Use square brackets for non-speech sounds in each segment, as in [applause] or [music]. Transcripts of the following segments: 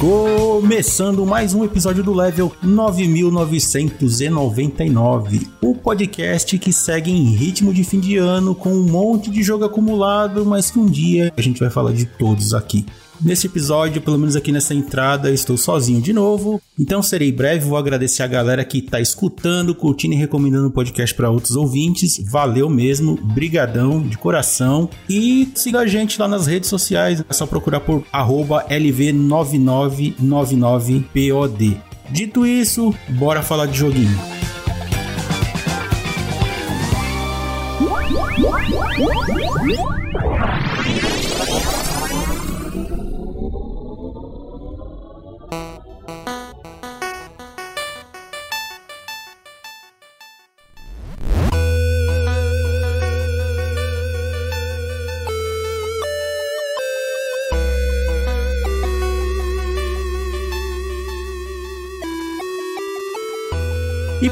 Começando mais um episódio do Level 9999, o podcast que segue em ritmo de fim de ano com um monte de jogo acumulado, mas que um dia a gente vai falar de todos aqui. Nesse episódio, pelo menos aqui nessa entrada, estou sozinho de novo. Então serei breve, vou agradecer a galera que está escutando, curtindo e recomendando o podcast para outros ouvintes. Valeu mesmo, brigadão de coração. E siga a gente lá nas redes sociais, é só procurar por LV9999POD. Dito isso, bora falar de joguinho. E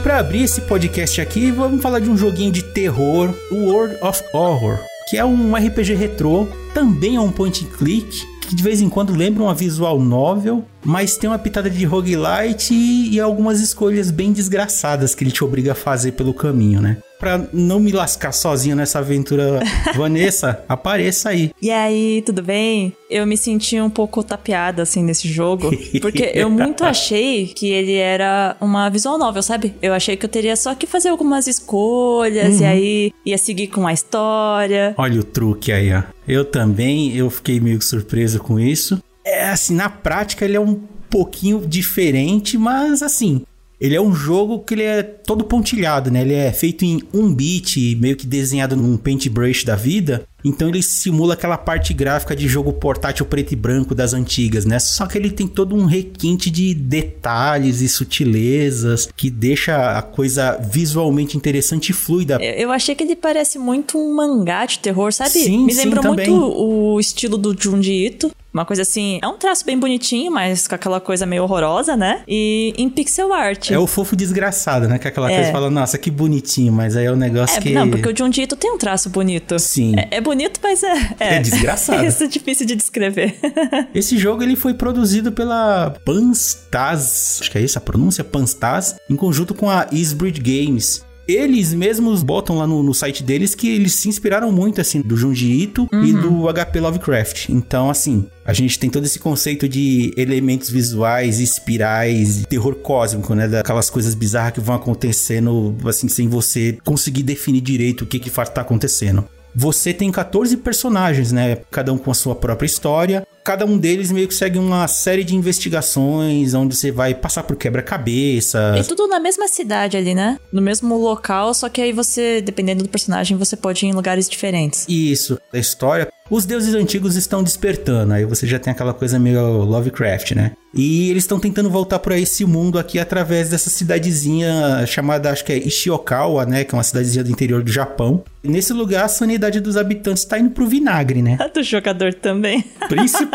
para abrir esse podcast aqui, vamos falar de um joguinho de terror, o World of Horror, que é um RPG retrô, também é um point and click, que de vez em quando lembra uma visual novel, mas tem uma pitada de roguelite e, e algumas escolhas bem desgraçadas que ele te obriga a fazer pelo caminho, né? Pra não me lascar sozinho nessa aventura, [laughs] Vanessa, apareça aí. E aí, tudo bem? Eu me senti um pouco tapeada, assim, nesse jogo. [laughs] Porque eu muito achei que ele era uma visual novel, sabe? Eu achei que eu teria só que fazer algumas escolhas uhum. e aí ia seguir com a história. Olha o truque aí, ó. Eu também, eu fiquei meio surpreso com isso. É assim, na prática ele é um pouquinho diferente, mas assim, ele é um jogo que ele é todo pontilhado, né? Ele é feito em um bit, meio que desenhado num paintbrush da vida. Então ele simula aquela parte gráfica de jogo portátil preto e branco das antigas, né? Só que ele tem todo um requinte de detalhes e sutilezas que deixa a coisa visualmente interessante e fluida. Eu achei que ele parece muito um mangá de terror, sabe? Sim, Me lembrou sim, muito o estilo do Junji Ito. Uma coisa assim, é um traço bem bonitinho, mas com aquela coisa meio horrorosa, né? E em pixel art. É o fofo desgraçado, né? Que é aquela é. coisa que fala, nossa, que bonitinho, mas aí é o um negócio é, que. Não, porque o Junji Ito tem um traço bonito. Sim. É, é bonito, mas é. É, é desgraçado. [laughs] Isso é difícil de descrever. [laughs] Esse jogo ele foi produzido pela Panstaz, acho que é isso a pronúncia, Panstaz, em conjunto com a Eastbridge Games. Eles mesmos botam lá no, no, site deles que eles se inspiraram muito, assim, do Junji Ito uhum. e do HP Lovecraft. Então, assim, a gente tem todo esse conceito de elementos visuais, espirais, terror cósmico, né? Daquelas coisas bizarras que vão acontecendo, assim, sem você conseguir definir direito o que que tá acontecendo. Você tem 14 personagens, né? Cada um com a sua própria história. Cada um deles meio que segue uma série de investigações, onde você vai passar por quebra-cabeça. E tudo na mesma cidade ali, né? No mesmo local, só que aí você, dependendo do personagem, você pode ir em lugares diferentes. Isso. A história os deuses antigos estão despertando, aí você já tem aquela coisa meio Lovecraft, né? E eles estão tentando voltar para esse mundo aqui através dessa cidadezinha chamada, acho que é Ishiokawa, né? Que é uma cidadezinha do interior do Japão. E nesse lugar, a sanidade dos habitantes tá indo pro vinagre, né? A [laughs] do jogador também. Principalmente,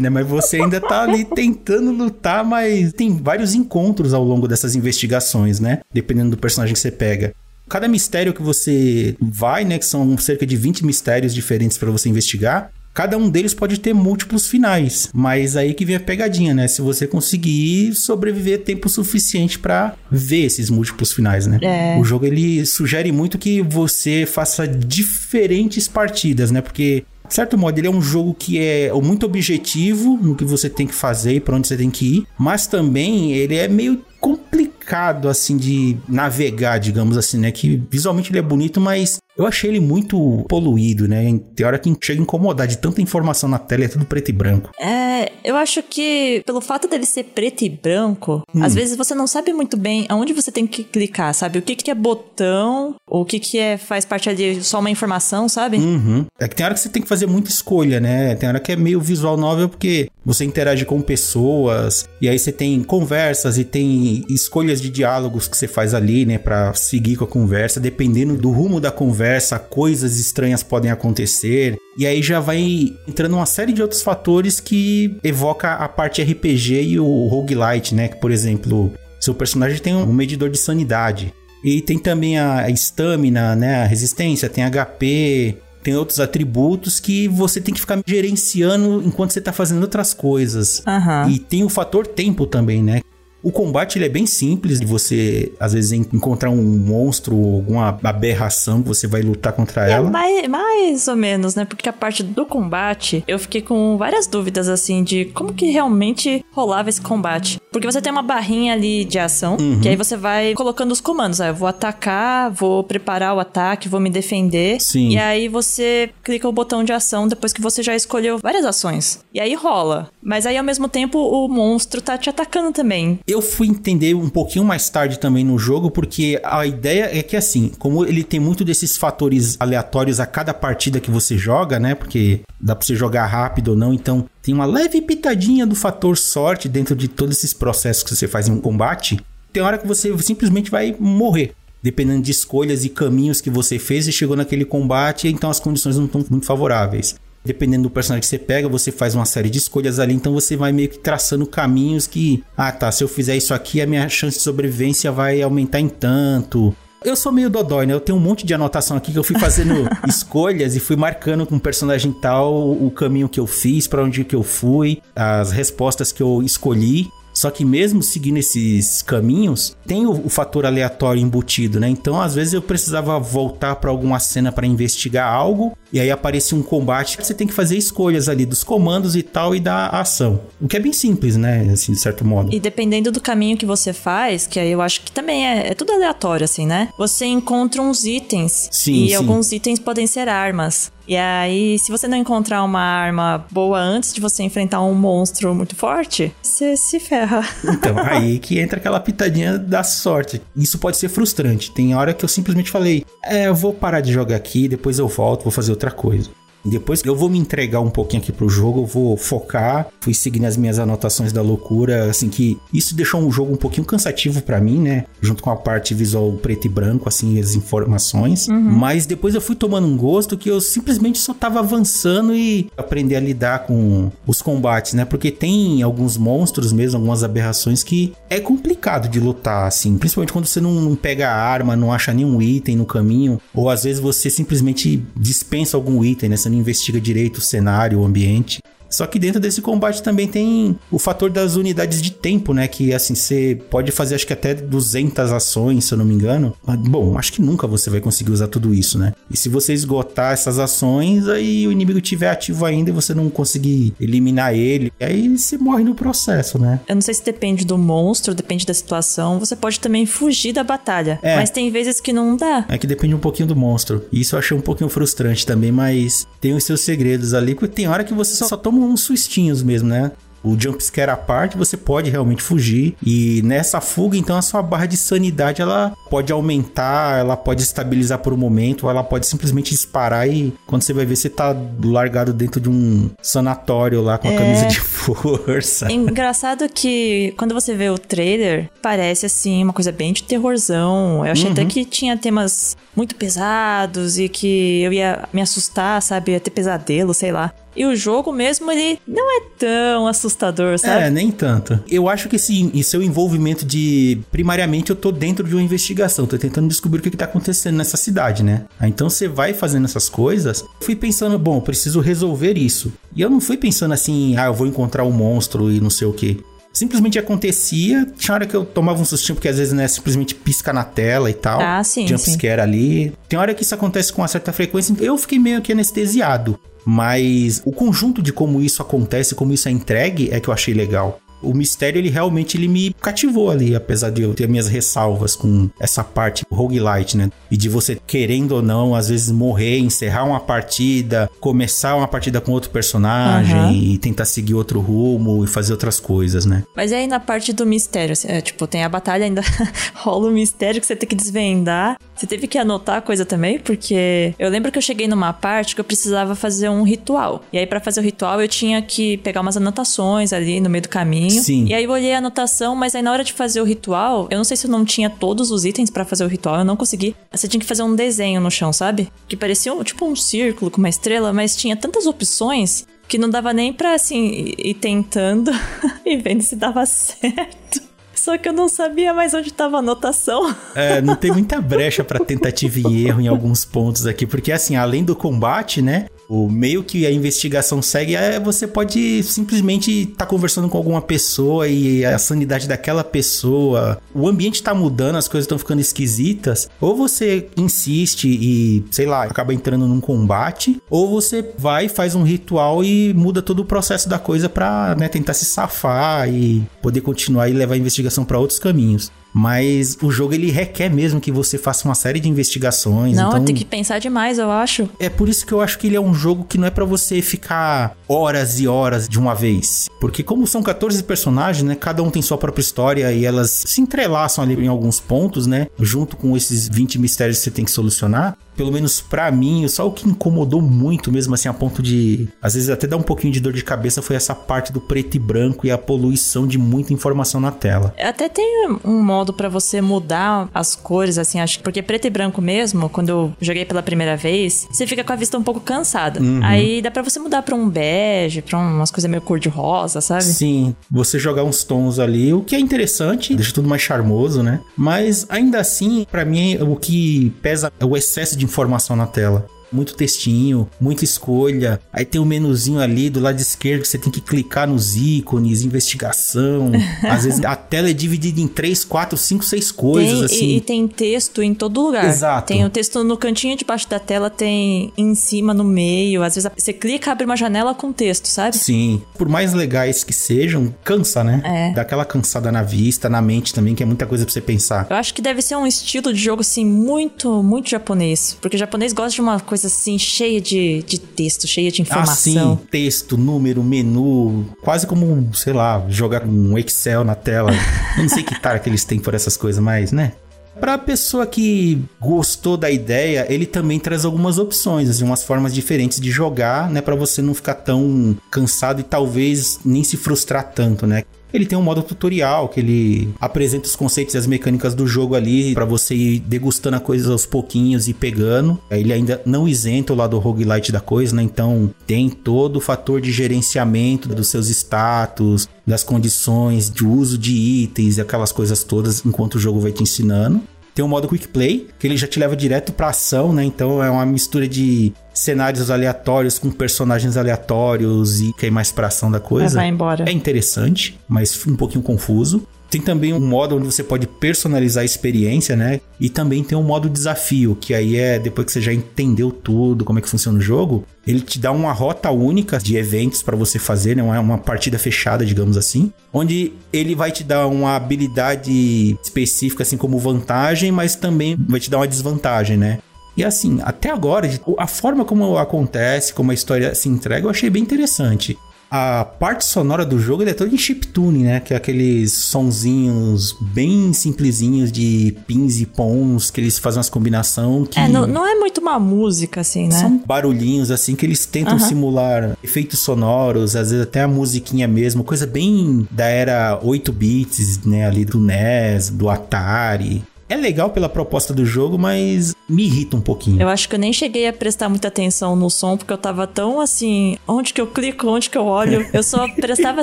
né? Mas você ainda tá ali tentando lutar, mas tem vários encontros ao longo dessas investigações, né? Dependendo do personagem que você pega. Cada mistério que você vai, né, que são cerca de 20 mistérios diferentes para você investigar, cada um deles pode ter múltiplos finais, mas aí que vem a pegadinha, né? Se você conseguir sobreviver tempo suficiente para ver esses múltiplos finais, né? É. O jogo ele sugere muito que você faça diferentes partidas, né? Porque de certo modo, ele é um jogo que é muito objetivo no que você tem que fazer e para onde você tem que ir, mas também ele é meio complicado assim de navegar, digamos assim, né? Que visualmente ele é bonito, mas eu achei ele muito poluído, né? Tem hora que chega a incomodar de tanta informação na tela, é tudo preto e branco. É, eu acho que pelo fato dele ser preto e branco, hum. às vezes você não sabe muito bem aonde você tem que clicar, sabe? O que, que é botão, o que, que é faz parte ali só uma informação, sabe? Uhum. É que tem hora que você tem que fazer muita escolha, né? Tem hora que é meio visual novel porque você interage com pessoas e aí você tem conversas e tem escolhas de diálogos que você faz ali, né, para seguir com a conversa, dependendo do rumo da conversa conversa, coisas estranhas podem acontecer. E aí já vai entrando uma série de outros fatores que evoca a parte RPG e o roguelite, né? Que, por exemplo, Seu personagem tem um medidor de sanidade. E tem também a estamina, né? A resistência, tem HP, tem outros atributos que você tem que ficar gerenciando enquanto você tá fazendo outras coisas. Uhum. E tem o fator tempo também, né? O combate ele é bem simples de você, às vezes, encontrar um monstro ou alguma aberração que você vai lutar contra é ela. Mais, mais ou menos, né? Porque a parte do combate, eu fiquei com várias dúvidas, assim, de como que realmente rolava esse combate. Porque você tem uma barrinha ali de ação, Uhum. que aí você vai colocando os comandos. Ah, eu vou atacar, vou preparar o ataque, vou me defender. Sim. E aí você clica o botão de ação depois que você já escolheu várias ações. E aí rola. Mas aí ao mesmo tempo o monstro tá te atacando também. Eu fui entender um pouquinho mais tarde também no jogo, porque a ideia é que assim, como ele tem muito desses fatores aleatórios a cada partida que você joga, né? Porque dá pra você jogar rápido ou não, então tem uma leve pitadinha do fator sorte dentro de todos esses processos que você faz em um combate. Tem hora que você simplesmente vai morrer. Dependendo de escolhas e caminhos que você fez e chegou naquele combate, então as condições não estão muito favoráveis. Dependendo do personagem que você pega, você faz uma série de escolhas ali, então você vai meio que traçando caminhos que, ah tá, se eu fizer isso aqui, a minha chance de sobrevivência vai aumentar em tanto. Eu sou meio dodói, né? Eu tenho um monte de anotação aqui que eu fui fazendo [laughs] escolhas e fui marcando com um personagem tal o caminho que eu fiz, para onde que eu fui, as respostas que eu escolhi. Só que mesmo seguindo esses caminhos, tem o, o fator aleatório embutido, né? Então, às vezes eu precisava voltar para alguma cena para investigar algo e aí aparecia um combate, você tem que fazer escolhas ali dos comandos e tal e da ação. O que é bem simples, né? Assim, de certo modo. E dependendo do caminho que você faz, que aí eu acho que também é, é tudo aleatório, assim, né? Você encontra uns itens. Sim, e sim. alguns itens podem ser armas. E aí, se você não encontrar uma arma boa antes de você enfrentar um monstro muito forte, você se ferra. [laughs] Então, aí que entra aquela pitadinha da sorte. Isso pode ser frustrante. Tem hora que eu simplesmente falei: é, eu vou parar de jogar aqui, depois eu volto, vou fazer outra coisa. Depois eu vou me entregar um pouquinho aqui pro jogo, eu vou focar, fui seguindo as minhas anotações da loucura, assim que isso deixou um jogo um pouquinho cansativo para mim, né? Junto com a parte visual preto e branco, assim, as informações. Mas depois eu fui tomando um gosto que eu simplesmente só tava avançando e aprender a lidar com os combates, né? Porque tem alguns monstros mesmo, algumas aberrações que é complicado de lutar, assim, principalmente quando você não, não pega a arma, não acha nenhum item no caminho, ou às vezes você simplesmente dispensa algum item, né? Você não investiga direito o cenário, o ambiente. Só que dentro desse combate também tem o fator das unidades de tempo, né? Que assim, você pode fazer acho que até 200 ações, se eu não me engano. Mas, bom, acho que nunca você vai conseguir usar tudo isso, né? E se você esgotar essas ações, aí o inimigo estiver ativo ainda e você não conseguir eliminar ele, aí você morre no processo, né? Eu não sei se depende do monstro, depende da situação. Você pode também fugir da batalha. É. Mas tem vezes que não dá. É que depende um pouquinho do monstro. E isso eu achei um pouquinho frustrante também, mas tem os seus segredos ali, porque tem hora que você só, só toma uns sustinhos mesmo, né? O jumpscare à parte, você pode realmente fugir. E nessa fuga, então, a sua barra de sanidade ela pode aumentar, ela pode estabilizar por um momento, ou ela pode simplesmente disparar e quando você vai ver, você tá largado dentro de um sanatório lá com a É. camisa de [laughs] força. Engraçado que quando você vê o trailer, parece assim uma coisa bem de terrorzão. Eu achei até que tinha temas muito pesados e que eu ia me assustar, sabe? Ia ter pesadelo, sei lá. E o jogo mesmo, ele não é tão assustador, sabe? É, nem tanto. Eu acho que esse, esse seu envolvimento de. Primariamente, eu tô dentro de uma investigação, tô tentando descobrir o que, que tá acontecendo nessa cidade, né? Aí, então você vai fazendo essas coisas. Fui pensando, bom, eu preciso resolver isso. E eu não fui pensando assim, ah, eu vou encontrar um monstro e não sei o que. Simplesmente acontecia. Tinha hora que eu tomava um sustinho, porque às vezes, né, simplesmente pisca na tela e tal. Ah, sim, Jumpscare ali. Tem hora que isso acontece com uma certa frequência. Eu fiquei meio que anestesiado. Mas o conjunto de como isso acontece, como isso é entregue, é que eu achei legal. O mistério, ele realmente ele me cativou ali, apesar de eu ter minhas ressalvas com essa parte roguelite, né? E de você, querendo ou não, às vezes morrer, encerrar uma partida, começar uma partida com outro personagem Aham. e tentar seguir outro rumo e fazer outras coisas, né? Mas aí na parte do mistério, assim, é, tipo, tem a batalha ainda, [laughs] rola o mistério que você tem que desvendar. Você teve que anotar a coisa também, porque eu lembro que eu cheguei numa parte que eu precisava fazer um ritual. E aí pra fazer o ritual eu tinha que pegar umas anotações ali no meio do caminho. Sim. E aí eu olhei a anotação, mas aí na hora de fazer o ritual, eu não sei se eu não tinha todos os itens pra fazer o ritual, eu não consegui. Você tinha que fazer um desenho no chão, sabe? Que parecia um, tipo um círculo com uma estrela, mas tinha tantas opções que não dava nem pra, assim, ir tentando [laughs] e vendo se dava [laughs] certo. Só que eu não sabia mais onde tava a anotação. É, não tem muita brecha para tentativa e erro em alguns pontos aqui, porque assim, além do combate, né? O meio que a investigação segue é você pode simplesmente estar tá conversando com alguma pessoa e a sanidade daquela pessoa, o ambiente tá mudando, as coisas estão ficando esquisitas, ou você insiste e, sei lá, acaba entrando num combate, ou você vai, faz um ritual e muda todo o processo da coisa pra né, tentar se safar e poder continuar e levar a investigação para outros caminhos. Mas o jogo ele requer mesmo que você faça uma série de investigações. Não, então... tem que pensar demais, eu acho. É por isso que eu acho que ele é um jogo que não é para você ficar horas e horas de uma vez. Porque como são 14 personagens, né? Cada um tem sua própria história e elas se entrelaçam ali em alguns pontos, né? Junto com esses 20 mistérios que você tem que solucionar pelo menos para mim, só o que incomodou muito mesmo assim a ponto de às vezes até dar um pouquinho de dor de cabeça foi essa parte do preto e branco e a poluição de muita informação na tela. Até tem um modo para você mudar as cores assim, acho porque preto e branco mesmo, quando eu joguei pela primeira vez, você fica com a vista um pouco cansada. Uhum. Aí dá para você mudar para um bege, para umas coisas meio cor de rosa, sabe? Sim, você jogar uns tons ali, o que é interessante, deixa tudo mais charmoso, né? Mas ainda assim, para mim o que pesa é o excesso de informação na tela muito textinho, muita escolha. Aí tem um menuzinho ali do lado esquerdo que você tem que clicar nos ícones, investigação. [laughs] Às vezes a tela é dividida em três, quatro, cinco, seis coisas tem, assim. E, e, tem texto em todo lugar. Exato. Tem o texto no cantinho debaixo da tela, tem em cima, no meio. Às vezes você clica, abre uma janela com texto, sabe? Sim. Por mais legais que sejam, cansa, né? É. Dá aquela cansada na vista, na mente também, que é muita coisa pra você pensar. Eu acho que deve ser um estilo de jogo, assim, muito, muito japonês. Porque o japonês gosta de uma coisa assim, cheia de, de texto, cheia de informação. Ah, sim. Texto, número, menu. Quase como, sei lá, jogar um Excel na tela. Não sei que tarefa que eles têm por essas coisas, mas, né? Para a pessoa que gostou da ideia, ele também traz algumas opções, assim, umas formas diferentes de jogar, né, para você não ficar tão cansado e talvez nem se frustrar tanto, né? Ele tem um modo tutorial que ele apresenta os conceitos e as mecânicas do jogo ali para você ir degustando a coisa aos pouquinhos e pegando. Ele ainda não isenta o lado roguelite da coisa, né? Então tem todo o fator de gerenciamento dos seus status, das condições de uso de itens e aquelas coisas todas enquanto o jogo vai te ensinando. Tem o modo Quick Play, que ele já te leva direto pra ação, né? Então é uma mistura de cenários aleatórios com personagens aleatórios e que é mais pra ação da coisa. É, vai embora. É interessante, mas um pouquinho confuso. Tem também um modo onde você pode personalizar a experiência, né? E também tem um modo desafio, que aí é depois que você já entendeu tudo, como é que funciona o jogo, ele te dá uma rota única de eventos para você fazer, né? Uma, uma partida fechada, digamos assim, onde ele vai te dar uma habilidade específica, assim como vantagem, mas também vai te dar uma desvantagem, né? E assim, até agora, a forma como acontece, como a história se entrega, eu achei bem interessante a parte sonora do jogo é toda em chiptune, né? Que é aqueles sonzinhos bem simplesinhos de pins e pons que eles fazem umas combinação que... É, não, não é muito uma música, assim, né? São barulhinhos, assim, que eles tentam simular efeitos sonoros, às vezes até a musiquinha mesmo, coisa bem da era 8 bits, né? Ali do NES, do Atari. É legal pela proposta do jogo, mas me irrita um pouquinho. Eu acho que eu nem cheguei a prestar muita atenção no som, porque eu tava tão assim, onde que eu clico, onde que eu olho. Eu só [laughs] prestava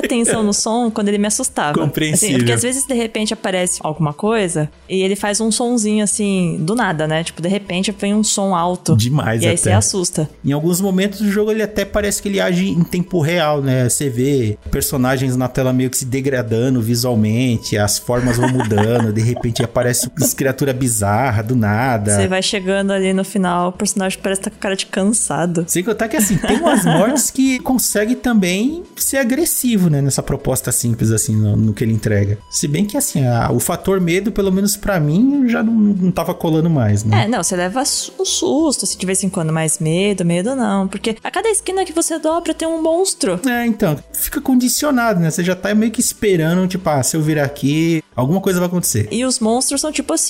atenção no som quando ele me assustava. Compreensível. Assim, porque às vezes, de repente, aparece alguma coisa e ele faz um sonzinho assim, do nada, né? Tipo, de repente vem um som alto. Demais, E aí até. você assusta. Em alguns momentos do jogo ele até parece que ele age em tempo real, né? Você vê personagens na tela meio que se degradando visualmente, as formas vão mudando, de repente aparece [laughs] uma criatura bizarra do nada. Você vai chegando ali no final, o personagem parece estar com cara de cansado. Sem contar que assim, tem umas mortes que consegue também ser agressivo, né? Nessa proposta simples, assim, no, no que ele entrega. Se bem que assim, a- o fator medo, pelo menos pra mim, já não, não tava colando mais, né? É, não, você leva um susto se de vez em quando, mas medo, medo não. Porque a cada esquina que você dobra tem um monstro. É, então, fica condicionado, né? Você já tá meio que esperando, tipo, ah, se eu virar aqui, alguma coisa vai acontecer. E os monstros são tipo assim,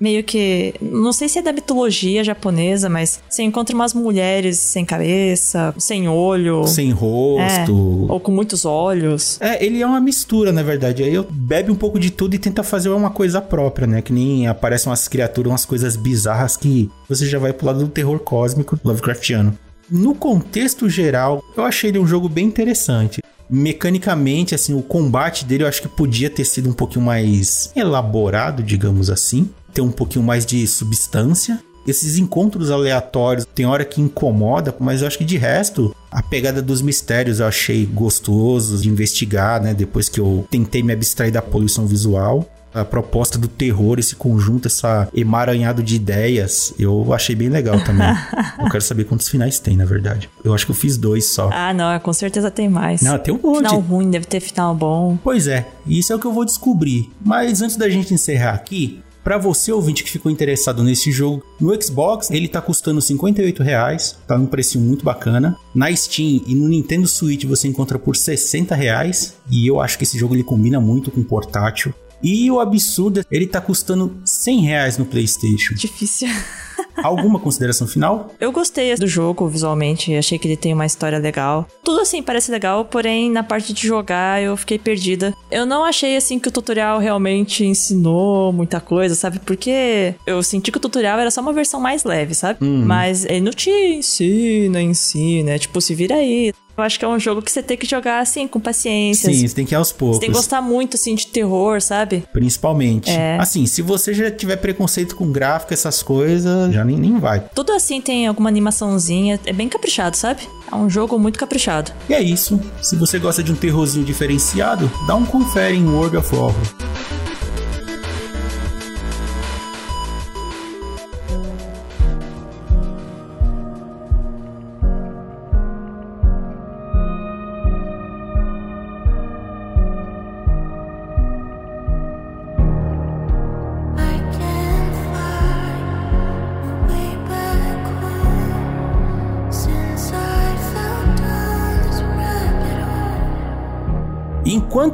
meio que. Não sei se é da mitologia japonesa, mas você encontra umas mulheres sem cabeça, sem olho. Sem é, rosto. ou com muitos olhos. É, ele é uma mistura, na verdade. Aí eu bebe um pouco de tudo e tenta fazer uma coisa própria, né? Que nem aparecem umas criaturas, umas coisas bizarras que você já vai pro lado do terror cósmico Lovecraftiano. No contexto geral, eu achei ele um jogo bem interessante. Mecanicamente, assim, o combate dele eu acho que podia ter sido um pouquinho mais elaborado, digamos assim. Ter um pouquinho mais de substância. Esses encontros aleatórios tem hora que incomoda, mas eu acho que de resto, a pegada dos mistérios eu achei gostoso de investigar, né? Depois que eu tentei me abstrair da poluição visual a proposta do terror, esse conjunto, essa emaranhado de ideias, eu achei bem legal também. [laughs] eu quero saber quantos finais tem, na verdade. Eu acho que eu fiz dois só. Ah, não, com certeza tem mais. Não, tem um monte. Final ruim, deve ter final bom. Pois é, isso é o que eu vou descobrir. Mas antes da gente encerrar aqui, para você ouvinte que ficou interessado nesse jogo, no Xbox ele tá custando 58 reais, tá num precinho muito bacana. Na Steam e no Nintendo Switch você encontra por 60 reais e eu acho que esse jogo ele combina muito com portátil. E o absurdo, ele tá custando 100 reais no PlayStation. Difícil. [laughs] Alguma consideração final? Eu gostei do jogo visualmente, achei que ele tem uma história legal. Tudo assim parece legal, porém na parte de jogar eu fiquei perdida. Eu não achei assim que o tutorial realmente ensinou muita coisa, sabe? Porque eu senti que o tutorial era só uma versão mais leve, sabe? Uhum. Mas ele não te ensina, ensina, é tipo, se vira aí. Eu acho que é um jogo que você tem que jogar assim, com paciência. Sim, você tem que ir aos poucos. Você tem que gostar muito, assim, de terror, sabe? Principalmente. É. Assim, se você já tiver preconceito com gráfico, essas coisas, já nem, nem vai. Tudo assim tem alguma animaçãozinha, é bem caprichado, sabe? É um jogo muito caprichado. E é isso. Se você gosta de um terrorzinho diferenciado, dá um confere em World of Warcraft.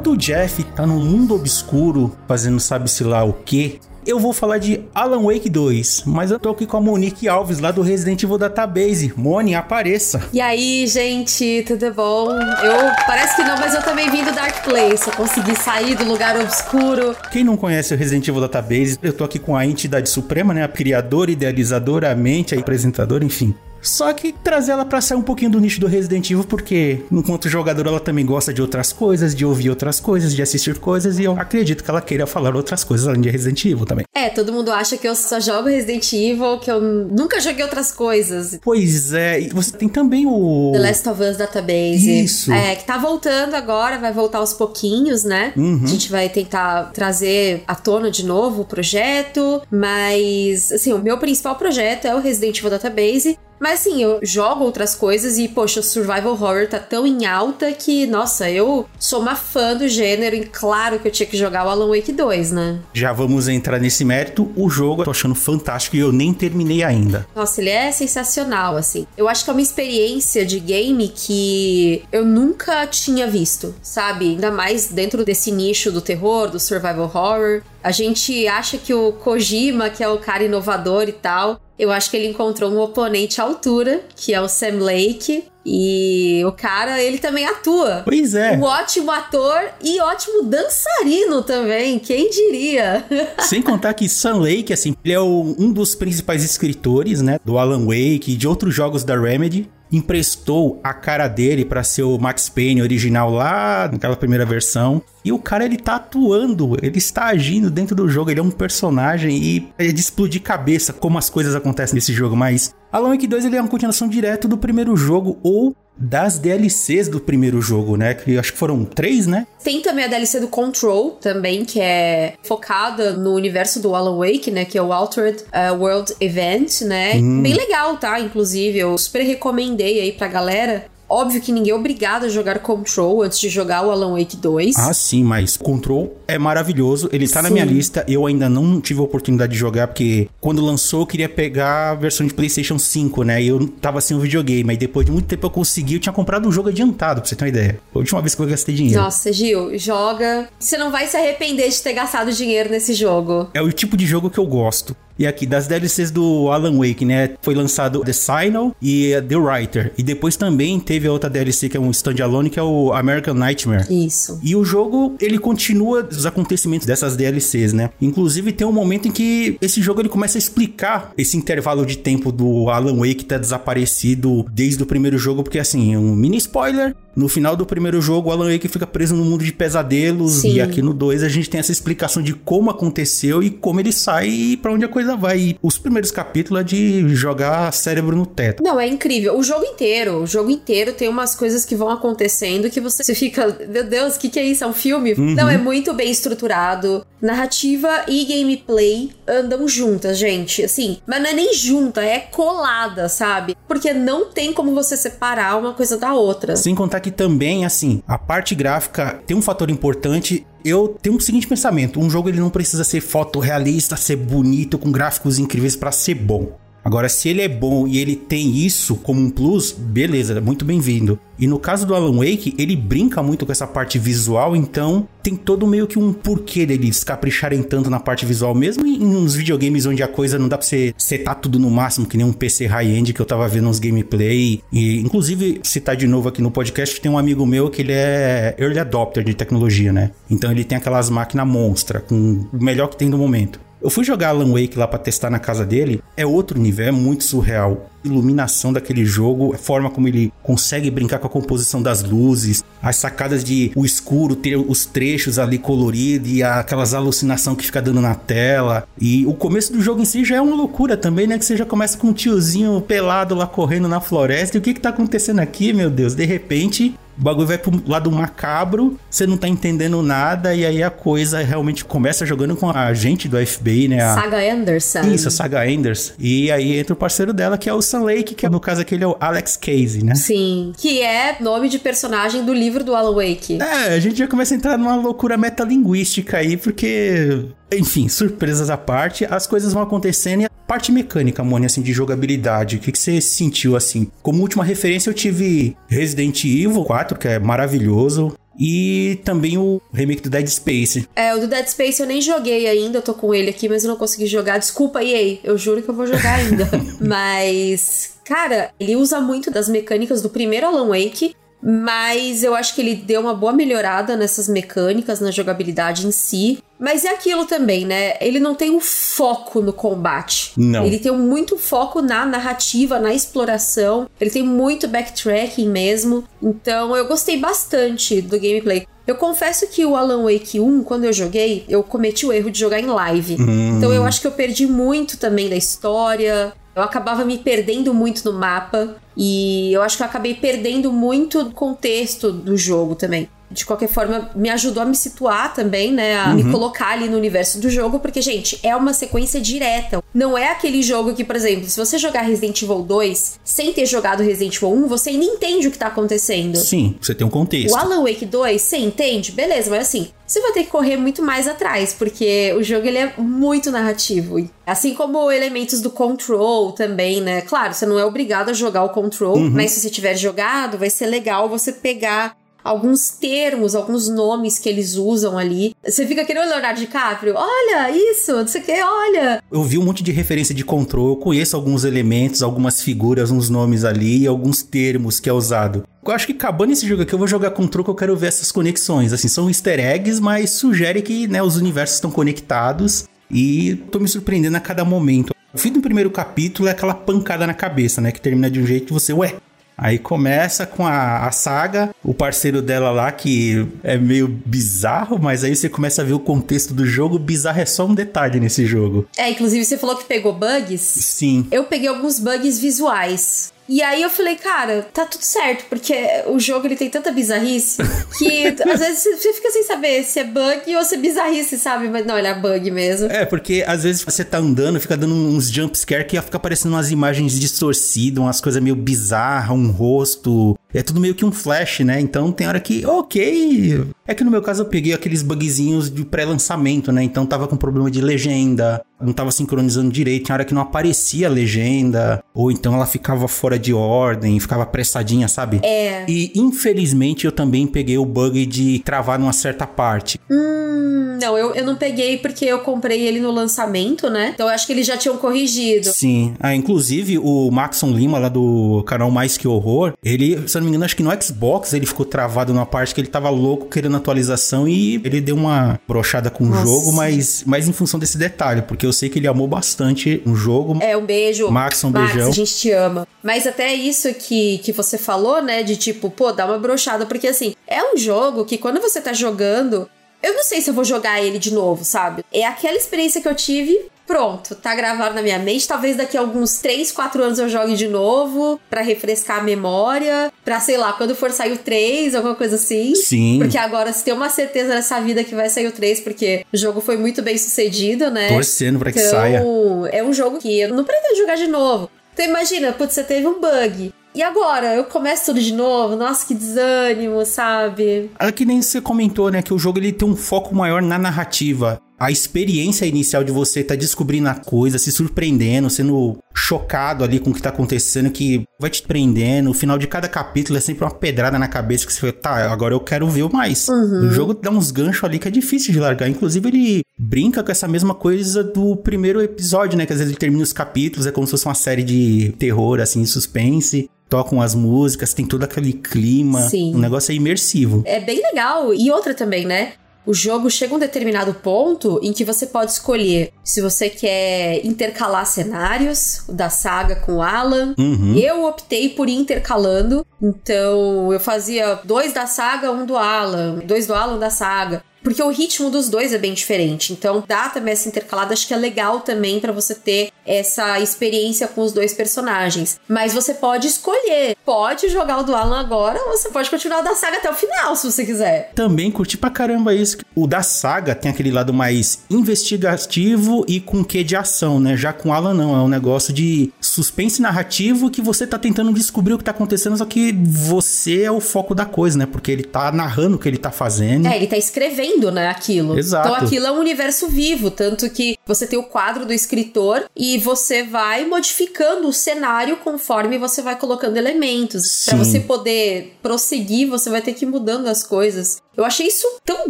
Enquanto o Jeff tá no mundo obscuro fazendo sabe-se lá o que, eu vou falar de Alan Wake 2, mas eu tô aqui com a Monique Alves lá do Resident Evil Database. Moni, apareça. E aí, gente, tudo bom? Eu parece que não, mas eu também vim do Dark Place. Eu consegui sair do lugar obscuro. Quem não conhece o Resident Evil Database, eu tô aqui com a entidade suprema, né? A criadora, idealizadora, a mente, a apresentadora, enfim. Só que trazer ela pra sair um pouquinho do nicho do Resident Evil, porque enquanto jogadora ela também gosta de outras coisas, de ouvir outras coisas, de assistir coisas, e eu acredito que ela queira falar outras coisas além de Resident Evil também. É, todo mundo acha que eu só jogo Resident Evil, que eu nunca joguei outras coisas. Pois é, e você tem também o. The Last of Us Database. Isso. É, que tá voltando agora, vai voltar aos pouquinhos, né? Uhum. A gente vai tentar trazer à tona de novo o projeto, mas, assim, o meu principal projeto é o Resident Evil Database. Mas assim, eu jogo outras coisas e, poxa, o survival horror tá tão em alta que, nossa, eu sou uma fã do gênero e claro que eu tinha que jogar o Alan Wake 2, né? Já vamos entrar nesse mérito. O jogo eu tô achando fantástico e eu nem terminei ainda. Nossa, ele é sensacional, assim. Eu acho que é uma experiência de game que eu nunca tinha visto, sabe? Ainda mais dentro desse nicho do terror, do survival horror. A gente acha que o Kojima, que é o cara inovador e tal, eu acho que ele encontrou um oponente à altura, que é o Sam Lake. E o cara, ele também atua. Pois é. Um ótimo ator e ótimo dançarino também, quem diria? [laughs] Sem contar que Sam Lake, assim, ele é o, um dos principais escritores, né, do Alan Wake e de outros jogos da Remedy emprestou a cara dele para ser o Max Payne original lá naquela primeira versão. E o cara ele tá atuando, ele está agindo dentro do jogo, ele é um personagem e é de explodir cabeça como as coisas acontecem nesse jogo, mas Alan Wake 2 ele é uma continuação direta do primeiro jogo ou das DLCs do primeiro jogo, né? Que acho que foram três, né? Tem também a DLC do Control também, que é focada no universo do Alan Wake, né? Que é o Altered uh, World Event, né? Hum. Bem legal, tá? Inclusive, eu super recomendei aí pra galera. Óbvio que ninguém é obrigado a jogar Control antes de jogar o Alan Wake 2. Ah, sim, mas Control é maravilhoso. Ele tá sim. na minha lista. Eu ainda não tive a oportunidade de jogar, porque quando lançou eu queria pegar a versão de PlayStation 5, né? E eu tava sem o videogame. Aí depois de muito tempo eu consegui. Eu tinha comprado um jogo adiantado, pra você ter uma ideia. Foi a última vez que eu gastei dinheiro. Nossa, Gil, joga. Você não vai se arrepender de ter gastado dinheiro nesse jogo. É o tipo de jogo que eu gosto. E aqui, das DLCs do Alan Wake, né? Foi lançado The Signal e The Writer. E depois também teve a outra DLC que é um standalone, que é o American Nightmare. Isso. E o jogo, ele continua os acontecimentos dessas DLCs, né? Inclusive, tem um momento em que esse jogo ele começa a explicar esse intervalo de tempo do Alan Wake tá desaparecido desde o primeiro jogo, porque assim, um mini spoiler, No final do primeiro jogo, o Alan Wake fica preso no mundo de pesadelos. Sim. E aqui no 2 a gente tem essa explicação de como aconteceu e como ele sai e pra onde a coisa vai. E os primeiros capítulos é de jogar cérebro no teto. Não, é incrível. O jogo inteiro, o jogo inteiro tem umas coisas que vão acontecendo que você, [laughs] fica, meu Deus, o que, que é isso? É um filme? Não, é muito bem estruturado. Narrativa e gameplay andam juntas, gente. Assim, mas não é nem junta, é colada, sabe? Porque não tem como você separar uma coisa da outra. Sem contar que também, assim, a parte gráfica tem um fator importante. Eu tenho um seguinte pensamento: um jogo ele não precisa ser fotorrealista, ser bonito, com gráficos incríveis pra ser bom. Agora, se ele é bom e ele tem isso como um plus, beleza, muito bem-vindo. E no caso do Alan Wake, ele brinca muito com essa parte visual, então tem todo meio que um porquê deles capricharem tanto na parte visual, mesmo em uns videogames onde a coisa não dá pra você setar tudo no máximo, que nem um PC high-end que eu tava vendo uns gameplay. E, inclusive, citar de novo aqui no podcast, tem um amigo meu que ele é early adopter de tecnologia, né? Então ele tem aquelas máquinas monstra, com o melhor que tem no momento. Eu fui jogar Alan Wake lá pra testar na casa dele. É outro nível, é muito surreal. Iluminação daquele jogo, a forma como ele consegue brincar com a composição das luzes, as sacadas de o escuro ter os trechos ali coloridos e aquelas alucinação que fica dando na tela. E o começo do jogo em si já é uma loucura também, né? Que você já começa com um tiozinho pelado lá correndo na floresta. E o que que tá acontecendo aqui, meu Deus? De repente, o bagulho vai pro lado macabro, você não tá entendendo nada, e aí a coisa realmente começa jogando com a gente do FBI, né? A... Saga Anderson. Isso, a Saga Anders. E aí entra o parceiro dela, que é o Sam Lake, que no caso aqui ele é o Alex Casey, né? Sim, que é nome de personagem do livro do Alan Wake. É, a gente já começa a entrar numa loucura metalinguística aí, porque. Enfim, surpresas à parte, as coisas vão acontecendo e a parte mecânica, Mônica, assim, de jogabilidade, o que, que você sentiu, assim? Como última referência, eu tive Resident Evil 4, que é maravilhoso, e também o remake do Dead Space. É, o do Dead Space eu nem joguei ainda, eu tô com ele aqui, mas eu não consegui jogar. Desculpa, EA, eu juro que eu vou jogar ainda. [laughs] mas, cara, ele usa muito das mecânicas do primeiro Alan Wake, mas eu acho que ele deu uma boa melhorada nessas mecânicas, na jogabilidade em si. Mas é aquilo também, né? Ele não tem um foco no combate. Não. Ele tem muito foco na narrativa, na exploração. Ele tem muito backtracking mesmo. Então eu gostei bastante do gameplay. Eu confesso que o Alan Wake 1, quando eu joguei, eu cometi o erro de jogar em live. Hum. Então eu acho que eu perdi muito também da história. Eu acabava me perdendo muito no mapa. E eu acho que eu acabei perdendo muito do contexto do jogo também. De qualquer forma, me ajudou a me situar também, né? A me colocar ali no universo do jogo, porque, gente, é uma sequência direta. Não é aquele jogo que, por exemplo, se você jogar Resident Evil 2 sem ter jogado Resident Evil 1, você ainda entende o que tá acontecendo. Sim, você tem um contexto. O Alan Wake 2, você entende? Beleza, mas assim, você vai ter que correr muito mais atrás, porque o jogo ele é muito narrativo. Assim como elementos do Control também, né? Claro, você não é obrigado a jogar o Control, mas se você tiver jogado, vai ser legal você pegar alguns termos, alguns nomes que eles usam ali. Você fica querendo Leonardo DiCaprio, olha isso, não sei o que, olha. Eu vi um monte de referência de control, eu conheço alguns elementos, algumas figuras, uns nomes ali e alguns termos que é usado. Eu acho que acabando esse jogo aqui, eu vou jogar control que eu quero ver essas conexões. Assim, são easter eggs, mas sugere que né, os universos estão conectados e tô me surpreendendo a cada momento. O fim do primeiro capítulo é aquela pancada na cabeça, né? Que termina de um jeito que você, ué, Aí começa com a, a, saga, o parceiro dela lá, que é meio bizarro, mas aí você começa a ver o contexto do jogo. Bizarro é só um detalhe nesse jogo. É, inclusive você falou que pegou bugs. Sim. Eu peguei alguns bugs visuais. E aí eu falei, cara, tá tudo certo, porque o jogo ele tem tanta bizarrice que [laughs] às vezes você fica sem saber se é bug ou se é bizarrice, sabe? Mas não, ele é bug mesmo. É, porque às vezes você tá andando, fica dando uns jumpscare que fica aparecendo umas imagens distorcidas, umas coisas meio bizarras, um rosto. É tudo meio que um flash, né? Então tem hora que, ok. É que no meu caso eu peguei aqueles bugzinhos de pré-lançamento, né? Então tava com problema de legenda, não tava sincronizando direito, tinha hora que não aparecia a legenda, ou então ela ficava fora de ordem, ficava apressadinha, sabe? É. E infelizmente eu também peguei o bug de travar numa certa parte. Hum, não, eu, eu não peguei porque eu comprei ele no lançamento, né? Então eu acho que eles já tinham corrigido. Sim. Ah, inclusive o Maxon Lima, lá do canal Mais Que Horror, ele, se não me engano, acho que no Xbox ele ficou travado numa parte que ele tava louco querendo atualização e ele deu uma brochada com Nossa. o jogo, mas, mas em função desse detalhe, porque eu sei que ele amou bastante o jogo. É, um beijo. Max, um Max, beijão. a gente te ama. Mas até isso que, que você falou, né, de tipo, pô, dá uma brochada, porque assim, é um jogo que quando você tá jogando, eu não sei se eu vou jogar ele de novo, sabe? É aquela experiência que eu tive pronto, tá gravado na minha mente. Talvez daqui a alguns 3, 4 anos eu jogue de novo para refrescar a memória, pra sei lá, quando for sair o 3, alguma coisa assim. Sim. Porque agora se tem uma certeza nessa vida que vai sair o 3, porque o jogo foi muito bem sucedido, né? Torcendo pra que então, saia. É um jogo que eu não pretendo jogar de novo. Então imagina, putz, você teve um bug. E agora? Eu começo tudo de novo? Nossa, que desânimo, sabe? É que nem você comentou, né? Que o jogo ele tem um foco maior na narrativa a experiência inicial de você estar tá descobrindo a coisa, se surpreendendo, sendo chocado ali com o que tá acontecendo, que vai te prendendo. O final de cada capítulo é sempre uma pedrada na cabeça que você fala, tá, agora eu quero ver mais. Uhum. O jogo dá uns ganchos ali que é difícil de largar. Inclusive, ele brinca com essa mesma coisa do primeiro episódio, né? Que às vezes ele termina os capítulos, é como se fosse uma série de terror, assim, suspense tocam as músicas, tem todo aquele clima. Sim. O negócio é imersivo. É bem legal. E outra também, né? O jogo chega a um determinado ponto em que você pode escolher se você quer intercalar cenários da saga com Alan. Uhum. Eu optei por ir intercalando, então eu fazia dois da saga, um do Alan, dois do Alan da saga. Porque o ritmo dos dois é bem diferente. Então, dá também essa intercalada, acho que é legal também para você ter essa experiência com os dois personagens. Mas você pode escolher. Pode jogar o do Alan agora, ou você pode continuar o da saga até o final, se você quiser. Também curti pra caramba isso. O da saga tem aquele lado mais investigativo e com que de ação, né? Já com o Alan não, é um negócio de suspense narrativo que você tá tentando descobrir o que tá acontecendo, só que você é o foco da coisa, né? Porque ele tá narrando o que ele tá fazendo. É, ele tá escrevendo né, aquilo. Exato. Então aquilo é um universo vivo, tanto que você tem o quadro do escritor e você vai modificando o cenário conforme você vai colocando elementos. Para você poder prosseguir, você vai ter que ir mudando as coisas. Eu achei isso tão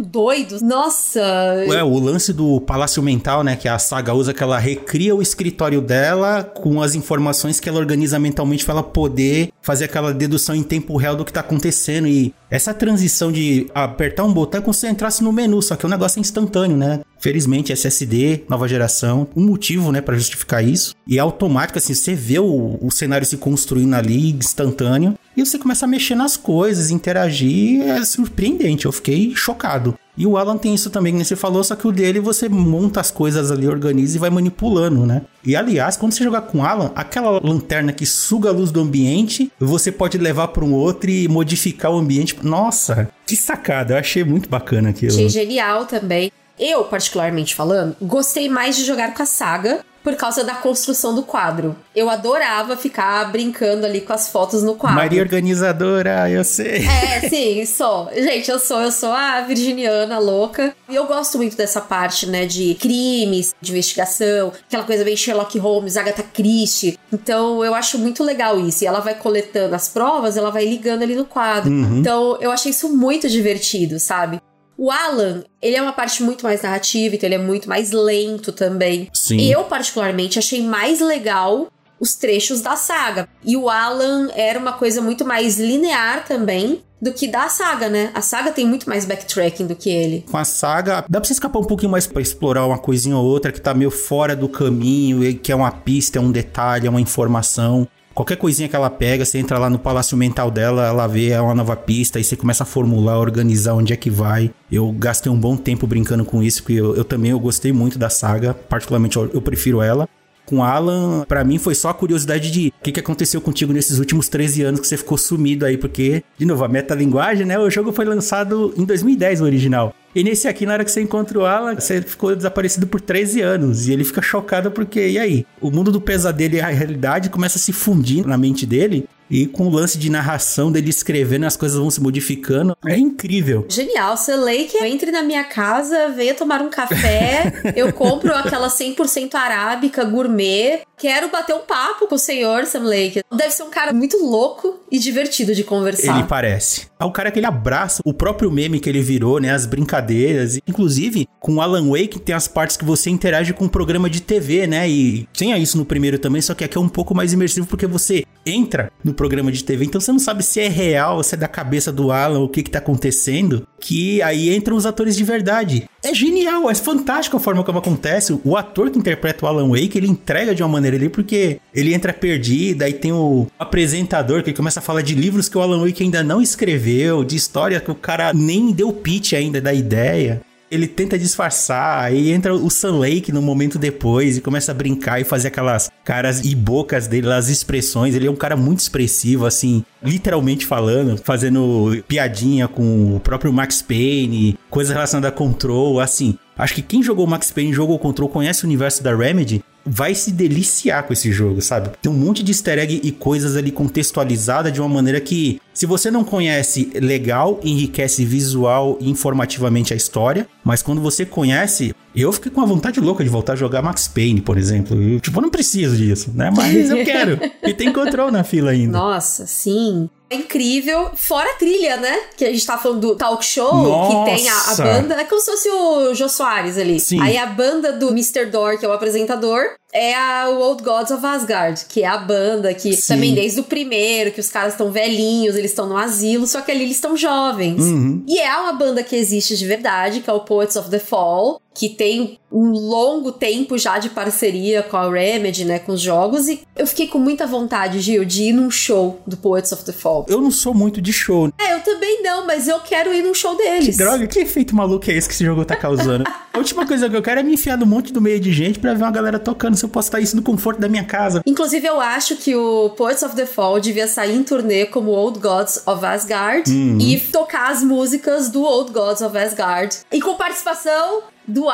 doido. Nossa! É, o lance do Palácio Mental, né? Que a saga usa que ela recria o escritório dela com as informações que ela organiza mentalmente para ela poder fazer aquela dedução em tempo real do que tá acontecendo. E essa transição de apertar um botão é como se entrasse no menu, só que o negócio é instantâneo, né? Felizmente, SSD, nova geração, um motivo, né, para justificar isso. E é automático, assim, você vê o, o cenário se construindo ali, instantâneo, e você começa a mexer nas coisas, interagir, é surpreendente, eu fiquei chocado. E o Alan tem isso também, que você falou, só que o dele você monta as coisas ali, organiza e vai manipulando, né? E aliás, quando você jogar com Alan, aquela lanterna que suga a luz do ambiente, você pode levar para um outro e modificar o ambiente. Nossa, que sacada, eu achei muito bacana aquilo. Achei genial também. Eu, particularmente falando, gostei mais de jogar com a saga por causa da construção do quadro. Eu adorava ficar brincando ali com as fotos no quadro. Maria organizadora, eu sei. É, sim, sou. Gente, eu sou, eu sou a virginiana louca. E eu gosto muito dessa parte, né, de crimes, de investigação, aquela coisa bem Sherlock Holmes, Agatha Christie. Então, eu acho muito legal isso. E ela vai coletando as provas, ela vai ligando ali no quadro. Uhum. Então, eu achei isso muito divertido, sabe? O Alan, ele é uma parte muito mais narrativa, então ele é muito mais lento também. Sim. Eu, particularmente, achei mais legal os trechos da saga. E o Alan era uma coisa muito mais linear também do que da saga, né? A saga tem muito mais backtracking do que ele. Com a saga, dá pra você escapar um pouquinho mais para explorar uma coisinha ou outra que tá meio fora do caminho, que é uma pista, é um detalhe, é uma informação. Qualquer coisinha que ela pega, você entra lá no palácio mental dela, ela vê é uma nova pista, e você começa a formular, organizar onde é que vai. Eu gastei um bom tempo brincando com isso, porque eu, eu também eu gostei muito da saga, particularmente eu, eu prefiro ela com Alan, para mim foi só a curiosidade de o que, que aconteceu contigo nesses últimos 13 anos que você ficou sumido aí, porque, de novo, a metalinguagem, né? O jogo foi lançado em 2010, o original. E nesse aqui, na hora que você encontra o Alan, você ficou desaparecido por 13 anos. E ele fica chocado porque, e aí? O mundo do pesadelo e a realidade começa a se fundir na mente dele. E com o lance de narração dele escrevendo, as coisas vão se modificando. É incrível. Genial. Você lê que entre na minha casa, venha tomar um café, [laughs] eu compro aquela 100% arábica gourmet. Quero bater um papo com o senhor Sam Lake. Deve ser um cara muito louco e divertido de conversar. Ele parece. É o cara que ele abraça o próprio meme que ele virou, né? As brincadeiras. Inclusive, com Alan Wake tem as partes que você interage com um programa de TV, né? E tinha isso no primeiro também, só que aqui é um pouco mais imersivo porque você entra no programa de TV, então você não sabe se é real, se é da cabeça do Alan, o que que tá acontecendo, que aí entram os atores de verdade. É genial, é fantástico a forma como acontece. O ator que interpreta o Alan Wake, ele entrega de uma maneira ali, porque ele entra perdido, aí tem o apresentador que começa a falar de livros que o Alan Wake ainda não escreveu, de história que o cara nem deu pitch ainda da ideia ele tenta disfarçar, aí entra o Sun Lake no momento depois e começa a brincar e fazer aquelas caras e bocas dele, as expressões. Ele é um cara muito expressivo, assim, literalmente falando, fazendo piadinha com o próprio Max Payne, coisas relacionadas a Control, assim. Acho que quem jogou Max Payne, jogou Control, conhece o universo da Remedy, vai se deliciar com esse jogo, sabe? Tem um monte de easter egg e coisas ali contextualizadas de uma maneira que, se você não conhece, legal, enriquece visual e informativamente a história, mas quando você conhece, eu fiquei com a vontade louca de voltar a jogar Max Payne, por exemplo. Eu, tipo, eu não preciso disso, né? Mas eu quero. [laughs] e tem control na fila ainda. Nossa, sim. É incrível. Fora a trilha, né? Que a gente tá falando do talk show, Nossa. que tem a, a banda. É como se fosse o Jô Soares ali. Sim. Aí a banda do Mr. Door, que é o apresentador, é a Old Gods of Asgard, que é a banda que Sim. também desde o primeiro, que os caras estão velhinhos, eles estão no asilo, só que ali eles estão jovens. Uhum. E é uma banda que existe de verdade, que é o Poets of the Fall, que tem um longo tempo já de parceria com a Remedy, né, com os jogos, e eu fiquei com muita vontade, Gil, de ir num show do Poets of the Fall. Eu não sou muito de show. É, eu também não, mas eu quero ir num show deles. Droga, que efeito maluco é esse que esse jogo tá causando? a última coisa que eu quero é me enfiar num monte do meio de gente pra ver uma galera tocando, se eu posso estar isso no conforto da minha casa. Inclusive, eu acho que o Poets of the Fall devia sair em turnê como Old Gods of Asgard e tocar as músicas do Old Gods of Asgard. E com participação do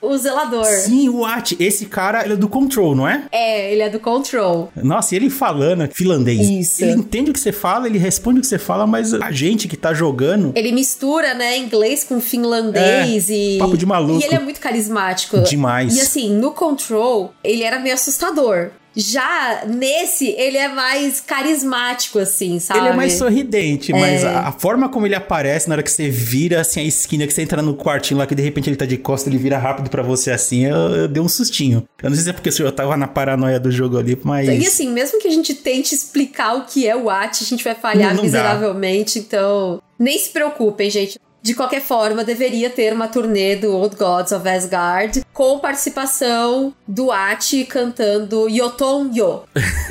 o zelador. Sim, o At, esse cara, ele é do Control, não é? É, ele é do Control. Nossa, e ele falando finlandês. Isso. Ele entende o que você fala, ele responde o que você fala, mas a gente que tá jogando. Ele mistura, né, inglês com finlandês e. papo de maluco. E ele é muito carismático. Demais. E assim, no Control, ele era meio assustador. Já nesse, ele é mais carismático, assim, sabe? Ele é mais sorridente, mas a, a forma como ele aparece na hora que você vira assim a esquina, que você entra no quartinho lá, que de repente ele tá de costa, ele vira rápido pra você assim, eu, eu dei um sustinho. Eu não sei se é porque o senhor tava na paranoia do jogo ali, mas. E assim, mesmo que a gente tente explicar o que é o At, a gente vai falhar Não- não dá. miseravelmente, então nem se preocupem, gente. De qualquer forma, deveria ter uma turnê do Old Gods of Asgard com participação do Ati cantando Yoton Yo.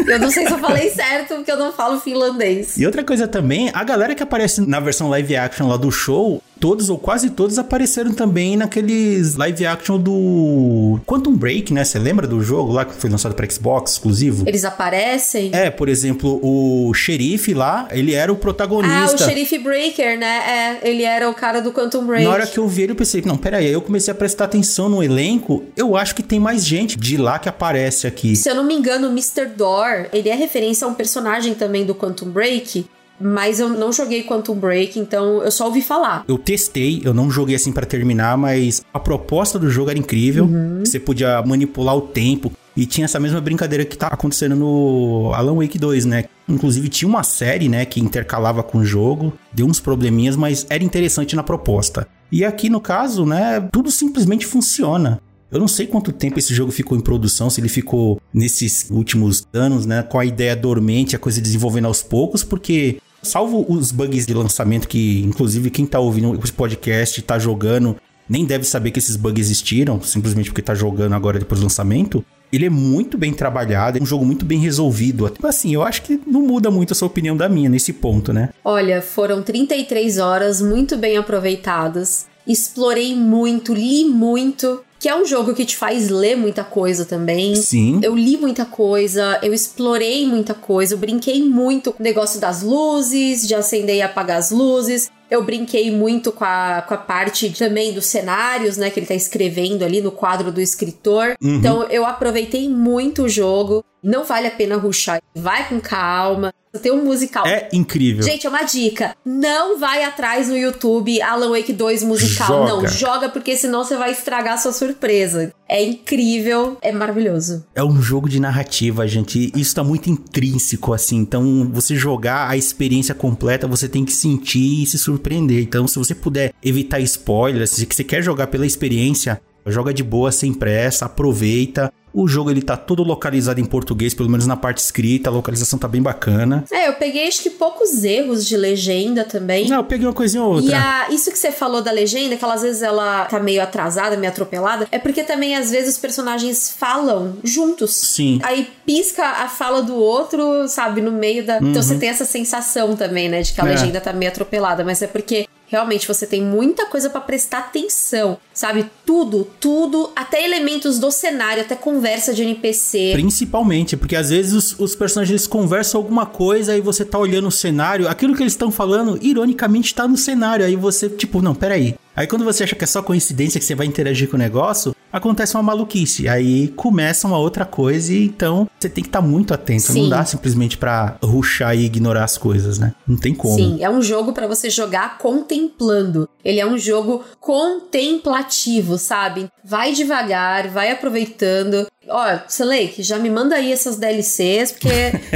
Eu não sei se eu falei [laughs] certo, porque eu não falo finlandês. E outra coisa também, a galera que aparece na versão live action lá do show, todos ou quase todos apareceram também naqueles live action do Quantum Break, né? Você lembra do jogo lá que foi lançado para Xbox exclusivo? Eles aparecem? É, por exemplo, o xerife lá, ele era o Ah, o protagonista. Xerife Breaker, né? É, ele era o cara do Quantum Break. Na hora que eu vi ele, eu pensei, não, peraí, aí eu comecei a prestar atenção no elenco, eu acho que tem mais gente de lá que aparece aqui. Se eu não me engano, o Mr. Door, ele é referência a um personagem também do Quantum Break, mas eu não joguei Quantum Break, então eu só ouvi falar. Eu testei, eu não joguei assim pra terminar, mas a proposta do jogo era incrível. Você podia manipular o tempo. E tinha essa mesma brincadeira que tá acontecendo no Alan Wake 2, né? Inclusive tinha uma série, né, que intercalava com o jogo. Deu uns probleminhas, mas era interessante na proposta. E aqui no caso, né, tudo simplesmente funciona. Eu não sei quanto tempo esse jogo ficou em produção, se ele ficou nesses últimos anos, né, com a ideia dormente, a coisa desenvolvendo aos poucos, porque salvo os bugs de lançamento que, inclusive, quem tá ouvindo esse podcast tá jogando, nem deve saber que esses bugs existiram, simplesmente porque tá jogando agora depois do lançamento. Ele é muito bem trabalhado, é um jogo muito bem resolvido. Tipo Assim, eu acho que não muda muito a sua opinião da minha nesse ponto, né? Olha, foram 33 horas muito bem aproveitadas. Explorei muito, li muito. Que é um jogo que te faz ler muita coisa também. Sim. Eu li muita coisa, eu explorei muita coisa, eu brinquei muito com o negócio das luzes, de acender e apagar as luzes. Eu brinquei muito com a, com a parte também dos cenários, né? Que ele tá escrevendo ali no quadro do escritor. Uhum. Então eu aproveitei muito o jogo. Não vale a pena rushar. Vai com calma. Tem um musical. É incrível. Gente, é uma dica. Não vai atrás no YouTube Alan Wake 2 musical. Joga. Não, joga porque senão você vai estragar a sua surpresa. É incrível, é maravilhoso. É um jogo de narrativa, gente. Isso tá muito intrínseco, assim. Então, você jogar a experiência completa, você tem que sentir e se surpreender. Então, se você puder evitar spoilers, se você quer jogar pela experiência, Joga de boa, sem pressa, aproveita. O jogo ele tá todo localizado em português, pelo menos na parte escrita, a localização tá bem bacana. É, eu peguei acho que poucos erros de legenda também. Não, eu peguei uma coisinha ou outra. E a, isso que você falou da legenda, que às vezes ela tá meio atrasada, meio atropelada, é porque também às vezes os personagens falam juntos. Sim. Aí pisca a fala do outro, sabe, no meio da. Uhum. Então você tem essa sensação também, né, de que a é. legenda tá meio atropelada, mas é porque realmente você tem muita coisa para prestar atenção, sabe? Tudo, tudo, até elementos do cenário, até conversa de NPC. Principalmente, porque às vezes os, os personagens conversam alguma coisa e você tá olhando o cenário, aquilo que eles estão falando, ironicamente tá no cenário, aí você, tipo, não, peraí. Aí quando você acha que é só coincidência que você vai interagir com o negócio, acontece uma maluquice. Aí começa uma outra coisa e então você tem que estar tá muito atento. Sim. Não dá simplesmente para ruxar e ignorar as coisas, né? Não tem como. Sim, é um jogo para você jogar contemplando. Ele é um jogo contemplativo, sabe? Vai devagar, vai aproveitando. Ó, Selake, já me manda aí essas DLCs, porque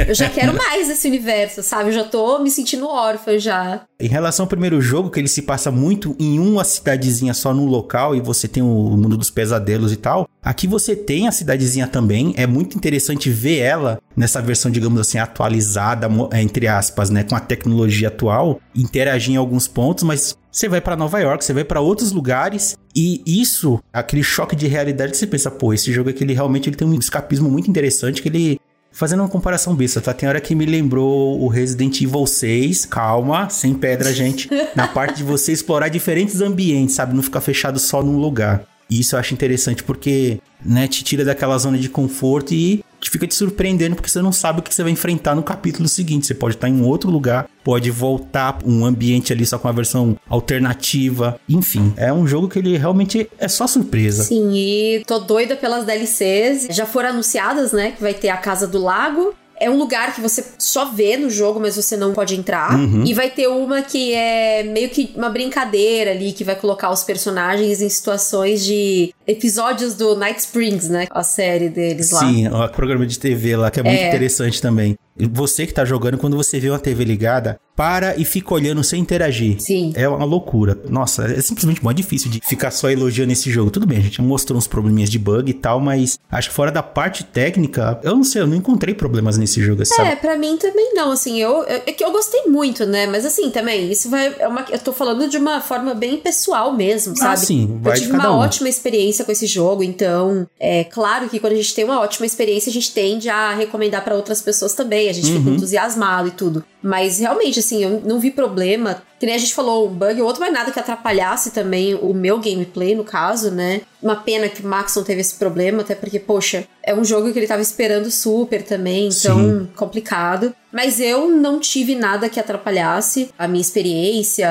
eu já quero [laughs] mais desse universo, sabe? Eu já tô me sentindo órfã já. Em relação ao primeiro jogo, que ele se passa muito em uma cidadezinha só no local e você tem o mundo dos pesadelos e tal, aqui você tem a cidadezinha também. É muito interessante ver ela nessa versão, digamos assim, atualizada, entre aspas, né? Com a tecnologia atual, interagir em alguns pontos, mas você vai para Nova York, você vai para outros lugares e isso, aquele choque de realidade que você pensa, pô, esse jogo aqui ele realmente ele tem um escapismo muito interessante que ele Fazendo uma comparação besta, tá? Tem hora que me lembrou o Resident Evil 6, calma, sem pedra, gente. na parte de você explorar diferentes ambientes, sabe? Não ficar fechado só num lugar. E isso eu acho interessante porque, né, te tira daquela zona de conforto e te fica te surpreendendo porque você não sabe o que você vai enfrentar no capítulo seguinte. Você pode estar em outro lugar, pode voltar um ambiente ali só com uma versão alternativa. Enfim, é um jogo que ele realmente é só surpresa. Sim, e tô doida pelas DLCs. Já foram anunciadas, né, que vai ter a Casa do Lago, é um lugar que você só vê no jogo, mas você não pode entrar. Uhum. E vai ter uma que é meio que uma brincadeira ali, que vai colocar os personagens em situações de episódios do Night Springs, né? A série deles lá. Sim, o programa de TV lá, que é muito é. interessante também. Você que tá jogando, quando você vê uma TV ligada, para e fica olhando sem interagir. Sim. É uma loucura. Nossa, é simplesmente muito difícil de ficar só elogiando esse jogo. Tudo bem, a gente mostrou uns probleminhas de bug e tal, mas acho que fora da parte técnica, eu não sei, eu não encontrei problemas nesse jogo. Assim, é, sabe? pra mim também não, assim, eu, eu, é que eu gostei muito, né? Mas assim, também, isso vai, é uma, eu tô falando de uma forma bem pessoal mesmo, ah, sabe? Ah, sim, vai Eu tive uma um. ótima experiência com esse jogo, então, é claro que quando a gente tem uma ótima experiência, a gente tende a recomendar para outras pessoas também, a gente uhum. fica entusiasmado e tudo. Mas realmente, assim, eu não vi problema. Que nem a gente falou, um bug ou outro, mas nada que atrapalhasse também o meu gameplay, no caso, né? Uma pena que o Max não teve esse problema, até porque, poxa, é um jogo que ele tava esperando super também, então Sim. complicado. Mas eu não tive nada que atrapalhasse a minha experiência.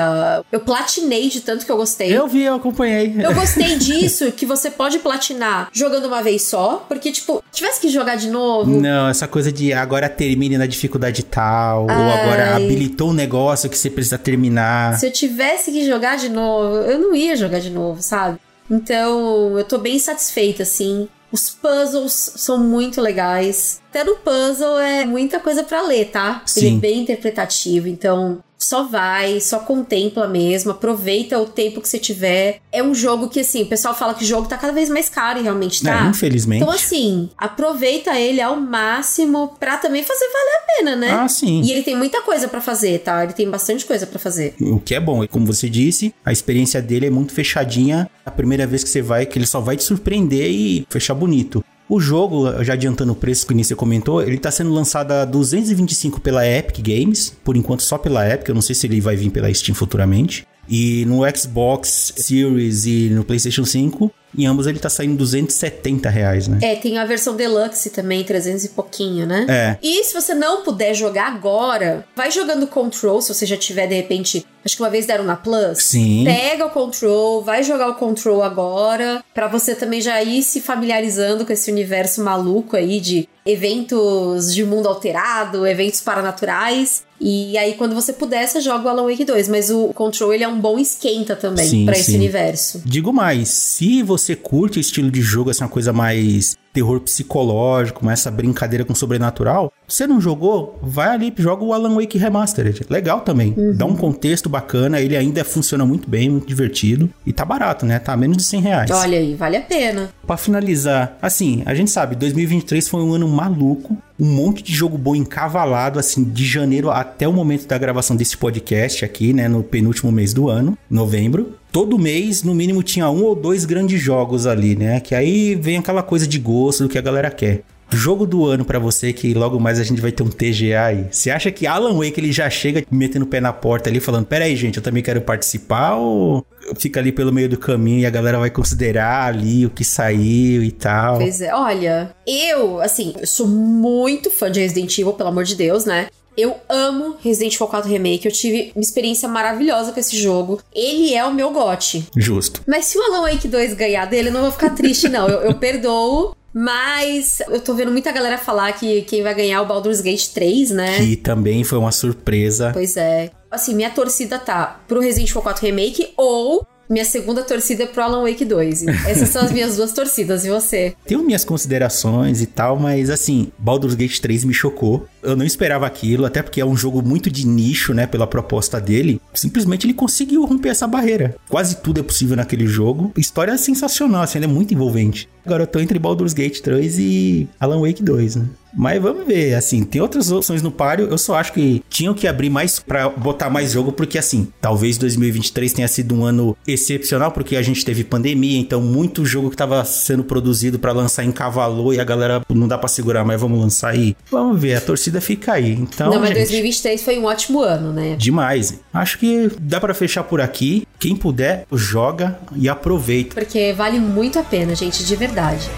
Eu platinei de tanto que eu gostei. Eu vi, eu acompanhei. Eu [laughs] gostei disso, que você pode platinar jogando uma vez só, porque, tipo, tivesse que jogar de novo. Não, essa coisa de agora termine na dificuldade tal, Ai. ou agora habilitou um negócio que você precisa terminar. Se eu tivesse que jogar de novo, eu não ia jogar de novo, sabe? Então, eu tô bem satisfeita, assim. Os puzzles são muito legais. Até no puzzle é muita coisa para ler, tá? Sim. Ele é bem interpretativo, então só vai, só contempla mesmo, aproveita o tempo que você tiver. É um jogo que, assim, o pessoal fala que o jogo tá cada vez mais caro e realmente tá. É, infelizmente. Então, assim, aproveita ele ao máximo pra também fazer valer a pena, né? Ah, sim. E ele tem muita coisa para fazer, tá? Ele tem bastante coisa para fazer. O que é bom, e como você disse, a experiência dele é muito fechadinha. A primeira vez que você vai, que ele só vai te surpreender e fechar bonito. O jogo, já adiantando o preço que o Início comentou, ele está sendo lançado a 225 pela Epic Games, por enquanto só pela Epic, eu não sei se ele vai vir pela Steam futuramente. E no Xbox Series e no PlayStation 5, em ambos ele tá saindo 270 reais, né? É, tem a versão Deluxe também, 300 e pouquinho, né? É. E se você não puder jogar agora, vai jogando Control, se você já tiver, de repente, acho que uma vez deram na Plus. Sim. Pega o Control, vai jogar o Control agora, para você também já ir se familiarizando com esse universo maluco aí de eventos de mundo alterado, eventos paranaturais. E aí, quando você puder, você joga o Alan Wake 2. Mas o Control, ele é um bom esquenta também para esse universo. Digo mais, se você você curte o estilo de jogo, assim, uma coisa mais terror psicológico, essa brincadeira com sobrenatural, você não jogou, vai ali, joga o Alan Wake Remastered. Legal também. Uhum. Dá um contexto bacana, ele ainda funciona muito bem, muito divertido. E tá barato, né? Tá menos de 100 reais. Olha aí, vale a pena. Pra finalizar, assim, a gente sabe, 2023 foi um ano maluco. Um monte de jogo bom encavalado, assim, de janeiro até o momento da gravação desse podcast aqui, né? No penúltimo mês do ano, novembro todo mês, no mínimo, tinha um ou dois grandes jogos ali, né? Que aí vem aquela coisa de gosto do que a galera quer. Jogo do ano para você, que logo mais a gente vai ter um TGA aí. Você acha que Alan Wake ele já chega metendo o pé na porta ali, falando: Pera aí, gente, eu também quero participar? Ou fica ali pelo meio do caminho e a galera vai considerar ali o que saiu e tal? Pois é, olha, eu, assim, eu sou muito fã de Resident Evil, pelo amor de Deus, né? Eu amo Resident Evil 4 Remake. Eu tive uma experiência maravilhosa com esse jogo. Ele é o meu gote. Justo. Mas se o Alan Wake 2 ganhar dele, eu não vou ficar triste, não. Eu, eu perdoo. Mas eu tô vendo muita galera falar que quem vai ganhar é o Baldur's Gate 3, né? Que também foi uma surpresa. Pois é. Assim, minha torcida tá pro Resident Evil 4 Remake ou minha segunda torcida é pro Alan Wake 2. Essas são as minhas duas torcidas, e você? Tenho minhas considerações e tal, mas assim, Baldur's Gate 3 me chocou. Eu não esperava aquilo, até porque é um jogo muito de nicho, né, pela proposta dele. Simplesmente ele conseguiu romper essa barreira. Quase tudo é possível naquele jogo. História sensacional, assim, ele é muito envolvente. Agora eu tô entre Baldur's Gate 3 e Alan Wake 2, né? Mas vamos ver, assim, tem outras opções no páreo. Eu só acho que tinham que abrir mais para botar mais jogo, porque assim, talvez 2023 tenha sido um ano excepcional, porque a gente teve pandemia, então muito jogo que estava sendo produzido para lançar encavalou e a galera não dá para segurar, mas vamos lançar aí. Vamos ver, a torcida fica aí. Então, Não, mas gente, 2023 foi um ótimo ano, né? Demais. Acho que dá para fechar por aqui. Quem puder, joga e aproveita. Porque vale muito a pena, gente, de verdade.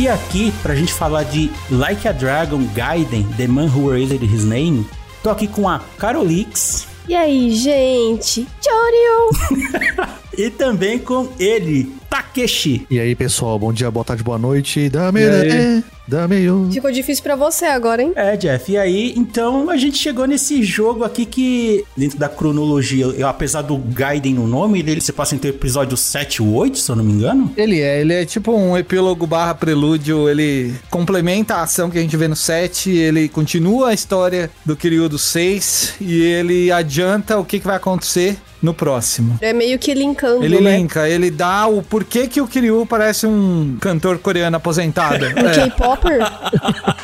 E aqui, pra gente falar de Like a Dragon Gaiden, The Man Who Erased His Name, tô aqui com a Carolix. E aí, gente? Jorio! [laughs] e também com ele, Takeshi. E aí, pessoal, bom dia, boa tarde, boa noite. Dame, é, dame um. Ficou difícil para você agora, hein? É, Jeff. E aí, então a gente chegou nesse jogo aqui que, dentro da cronologia, eu, apesar do Gaiden no nome, ele se passa entre o episódio 7 e 8, se eu não me engano. Ele é, ele é tipo um epílogo barra prelúdio, ele complementa a ação que a gente vê no 7, ele continua a história do Kiryu do 6 e ele adianta o que, que vai acontecer no próximo. É meio que linkando, Ele né? linka, ele dá o porquê que o Kiryu parece um cantor coreano aposentado. [laughs] Um É. K-popper? [laughs]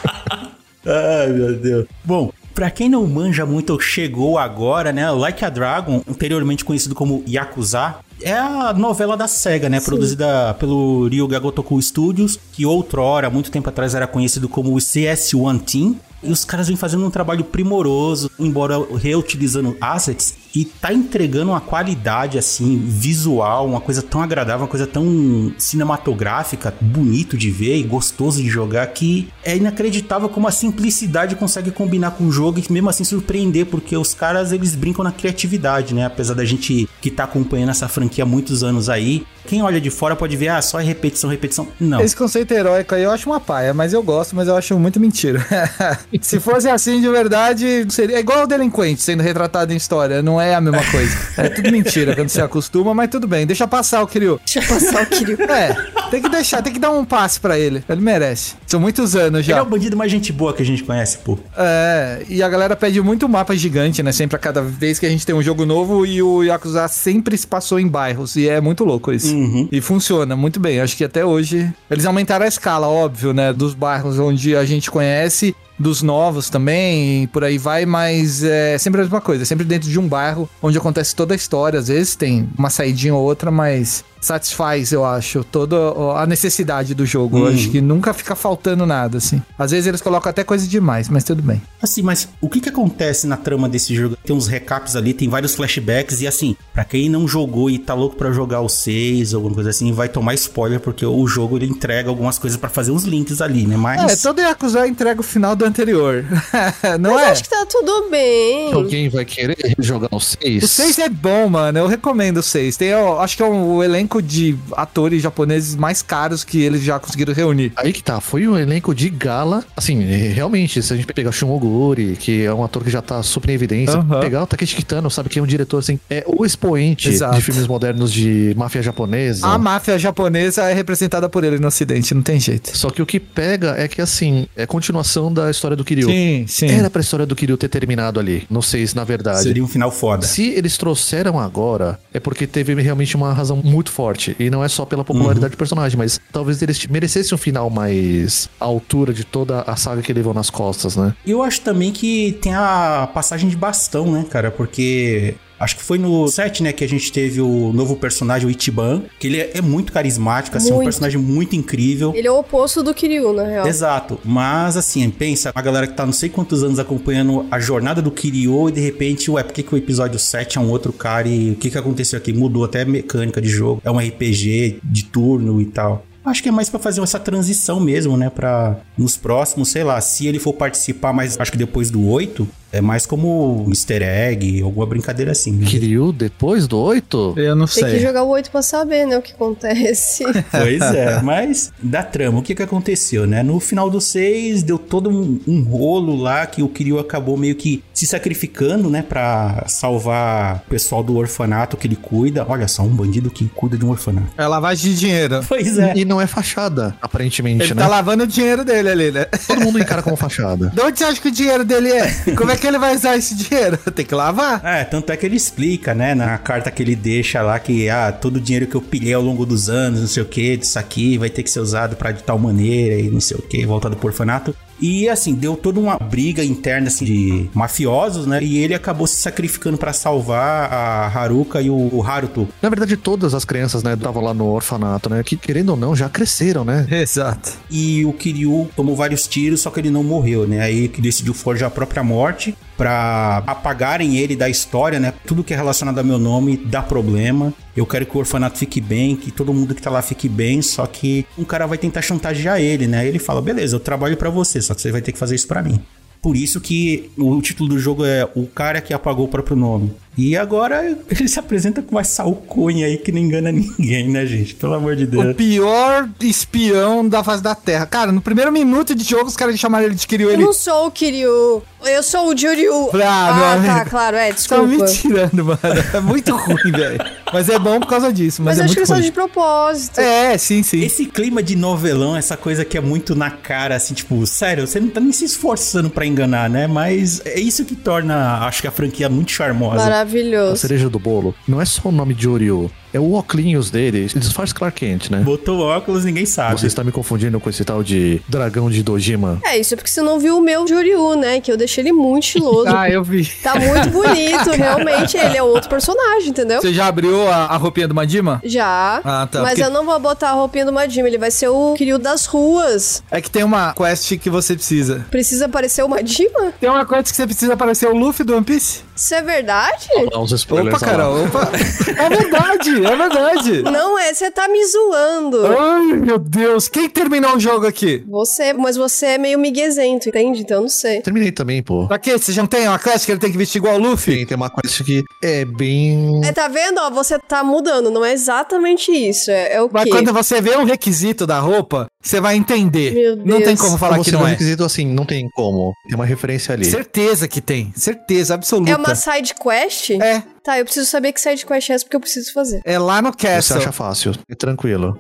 Ai, meu Deus. Bom, Pra quem não manja muito, chegou agora, né? Like a Dragon, anteriormente conhecido como Yakuza, é a novela da SEGA, né? Produzida pelo Ryuga Gotoku Studios, que outrora, muito tempo atrás, era conhecido como o CS1 Team. E os caras vêm fazendo um trabalho primoroso, embora reutilizando assets, e tá entregando uma qualidade, assim, visual, uma coisa tão agradável, uma coisa tão cinematográfica, bonito de ver e gostoso de jogar, que é inacreditável como a simplicidade consegue combinar com o jogo e mesmo assim surpreender, porque os caras, eles brincam na criatividade, né? Apesar da gente que tá acompanhando essa franquia há muitos anos aí, quem olha de fora pode ver, ah, só é repetição, repetição. Não. Esse conceito heróico aí eu acho uma paia, mas eu gosto, mas eu acho muito mentira. [laughs] Se fosse assim de verdade, seria é igual o delinquente sendo retratado em história, não é a mesma coisa. [laughs] É tudo mentira quando se acostuma, mas tudo bem, deixa passar o Kiryu. Deixa passar o Kiryu. [laughs] É, tem que deixar, tem que dar um passe pra ele. Ele merece. São muitos anos Ele é já. o bandido mais gente boa que a gente conhece, pô. É, e a galera pede muito mapa gigante, né? Sempre a cada vez que a gente tem um jogo novo e o Yakuza sempre se passou em bairros. E é muito louco isso. Uhum. E funciona muito bem. Acho que até hoje. Eles aumentaram a escala, óbvio, né? Dos bairros onde a gente conhece. Dos novos também, e por aí vai, mas é sempre a mesma coisa, sempre dentro de um bairro onde acontece toda a história. Às vezes tem uma saidinha ou outra, mas satisfaz, eu acho, toda a necessidade do jogo. Eu Hum. acho que nunca fica faltando nada, assim. Às vezes eles colocam até coisa demais, mas tudo bem. Assim, mas o que que acontece na trama desse jogo? Tem uns recaps ali, tem vários flashbacks e assim, pra quem não jogou e tá louco pra jogar o 6 ou alguma coisa assim, vai tomar spoiler porque o jogo ele entrega algumas coisas pra fazer uns links ali, né? Mas É, todo Yakuza entrega o final do anterior. [laughs] Não Mas é? acho que tá tudo bem. Alguém vai querer jogar o 6? O 6 é bom, mano. Eu recomendo o 6. Tem, ó, acho que é um- o elenco de atores japoneses mais caros que eles já conseguiram reunir. Aí que tá, foi um elenco de gala. Assim, realmente, se a gente pegar Shimoguri, que é um ator que já tá super em evidência, Aham. pegar o Takeshi Kitano, sabe que é um diretor, assim, é o expoente Exato. de filmes modernos de máfia japonesa. A máfia japonesa é representada por ele no ocidente, não tem jeito. Só que o que pega é que, assim, é continuação da história do Kiryu. Sim, sim. Era pra história do Kiryu ter terminado ali. Não sei se na verdade. seria um final foda. Se eles trouxeram agora, é porque teve realmente uma razão muito forte. E não é só pela popularidade do personagem, mas talvez eles merecessem um final mais à altura de toda a saga que levou nas costas, né? E eu acho também que tem a passagem de bastão, né, cara? Porque acho que foi no 7, né, que a gente teve o novo personagem, o Ichiban, que ele é, é muito carismático, assim, um Muito. personagem muito incrível. Ele é o oposto do Kiryu, na real. Exato, mas assim, pensa, a galera que tá não sei quantos anos acompanhando a jornada do Kiryu e de repente, ué, por que, que o episódio 7 é um outro cara e o que, que aconteceu aqui? Mudou até a mecânica de jogo, é um RPG de turno e tal. Acho que é mais pra fazer essa transição mesmo, né? Pra nos próximos, sei lá, se ele for participar, mas acho que depois do 8, é mais como easter egg, alguma brincadeira assim. né? Kiryu depois do 8? Eu não Tem que sei. jogar o 8 pra saber, né, o que acontece. [laughs] Pois é, mas da trama, o que que aconteceu, né? No final do 6, deu todo um, um rolo lá que o Kiryu acabou meio que se sacrificando, né? Pra salvar o pessoal do orfanato que ele cuida. Olha só, um bandido que cuida de um orfanato. É lavagem de dinheiro. Pois é. E não é fachada, aparentemente, Ele né? tá lavando o dinheiro dele ali, né? Todo mundo encara como fachada. [laughs] De onde você acha que o dinheiro dele é? Como é que ele vai usar esse dinheiro? [laughs] Tem que lavar. É, tanto é que ele explica, né, na carta que ele deixa lá que ah, todo o dinheiro que eu pilhei ao longo dos anos, não sei o que, disso aqui vai ter que ser usado pra de tal maneira e não sei o que, voltado pro orfanato. E assim, deu toda uma briga interna assim de mafiosos, né? E ele acabou se sacrificando pra salvar a Haruka e o, o Haruto. Na verdade, todas as crianças, né, estavam lá no orfanato, né? Que, querendo ou não, já cresceram, né? Exato. E o Kiryu tomou vários tiros, só que ele não morreu, né? Aí que decidiu forjar a própria morte pra apagarem ele da história, né? Tudo que é relacionado ao meu nome dá problema. Eu quero que o orfanato fique bem, que todo mundo que tá lá fique bem, só que um cara vai tentar chantagear ele, né? Ele fala: "Beleza, eu trabalho pra você, só que você vai ter que fazer isso pra mim". Por isso que o título do jogo é O Cara que Apagou o Próprio Nome. E agora ele se apresenta com essa alcunha aí que não engana ninguém, né, gente? Pelo amor de O Deus. pior espião da face da Terra. Cara, no primeiro minuto de jogo, os caras chamaram ele de Kiryu. Eu Ele não sou o Kiryu. Eu sou o Juryu. Ah, ah tá, claro, é, tá desculpa. me tirando, mano. É muito ruim, velho. Mas é bom por causa disso. Mas, Mas é acho que muito é só ruim. de propósito. É, sim, sim. Esse clima de novelão, essa coisa que é muito na cara, assim, tipo, sério, você não tá nem se esforçando pra enganar, né? Mas é isso que torna, acho que a franquia muito charmosa. A Maravilhoso. cereja do bolo não é só o nome de Oreo, é o óculos dele. Ele disfarça Clark Kent, né? Botou óculos, ninguém sabe. Você está me confundindo com esse tal de dragão de Dojima. É, isso é porque você não viu o meu Juryu, né? Que eu deixei ele muito estiloso. [laughs] Ah, eu vi. Tá muito bonito, [laughs] realmente. Ele é outro personagem, entendeu? Você já abriu a, a roupinha do Madima? Já. Ah, tá, Mas porque- eu não vou botar a roupinha do Madima. Ele vai ser o Kiryu das ruas. É que tem uma quest que você precisa. Precisa aparecer o Madima? Tem uma quest que você precisa aparecer o Luffy do One Piece? Isso é verdade? Dá uns spoilers Opa, cara, opa. [laughs] É verdade, é verdade. Não é, você tá me zoando. Ai, meu Deus. Quem terminou o jogo aqui? Você, mas você é meio miguezento, entende? Então eu não sei. Terminei também, pô. Pra quê? Você já não tem uma quest que ele tem que vestir igual o Luffy? Tem, tem uma quest que é bem. É, tá vendo? Ó, você tá mudando. Não é exatamente isso. É, é o Mas quê? quando você vê um requisito da roupa, você vai entender. Meu Não tem como falar que você não um é. requisito assim, não tem como. Tem uma referência ali. Certeza que tem. Certeza absoluta. É uma side quest? É. Tá, eu preciso saber que side quest é essa porque eu preciso fazer. É lá no Você Castle. acha fácil, é tranquilo.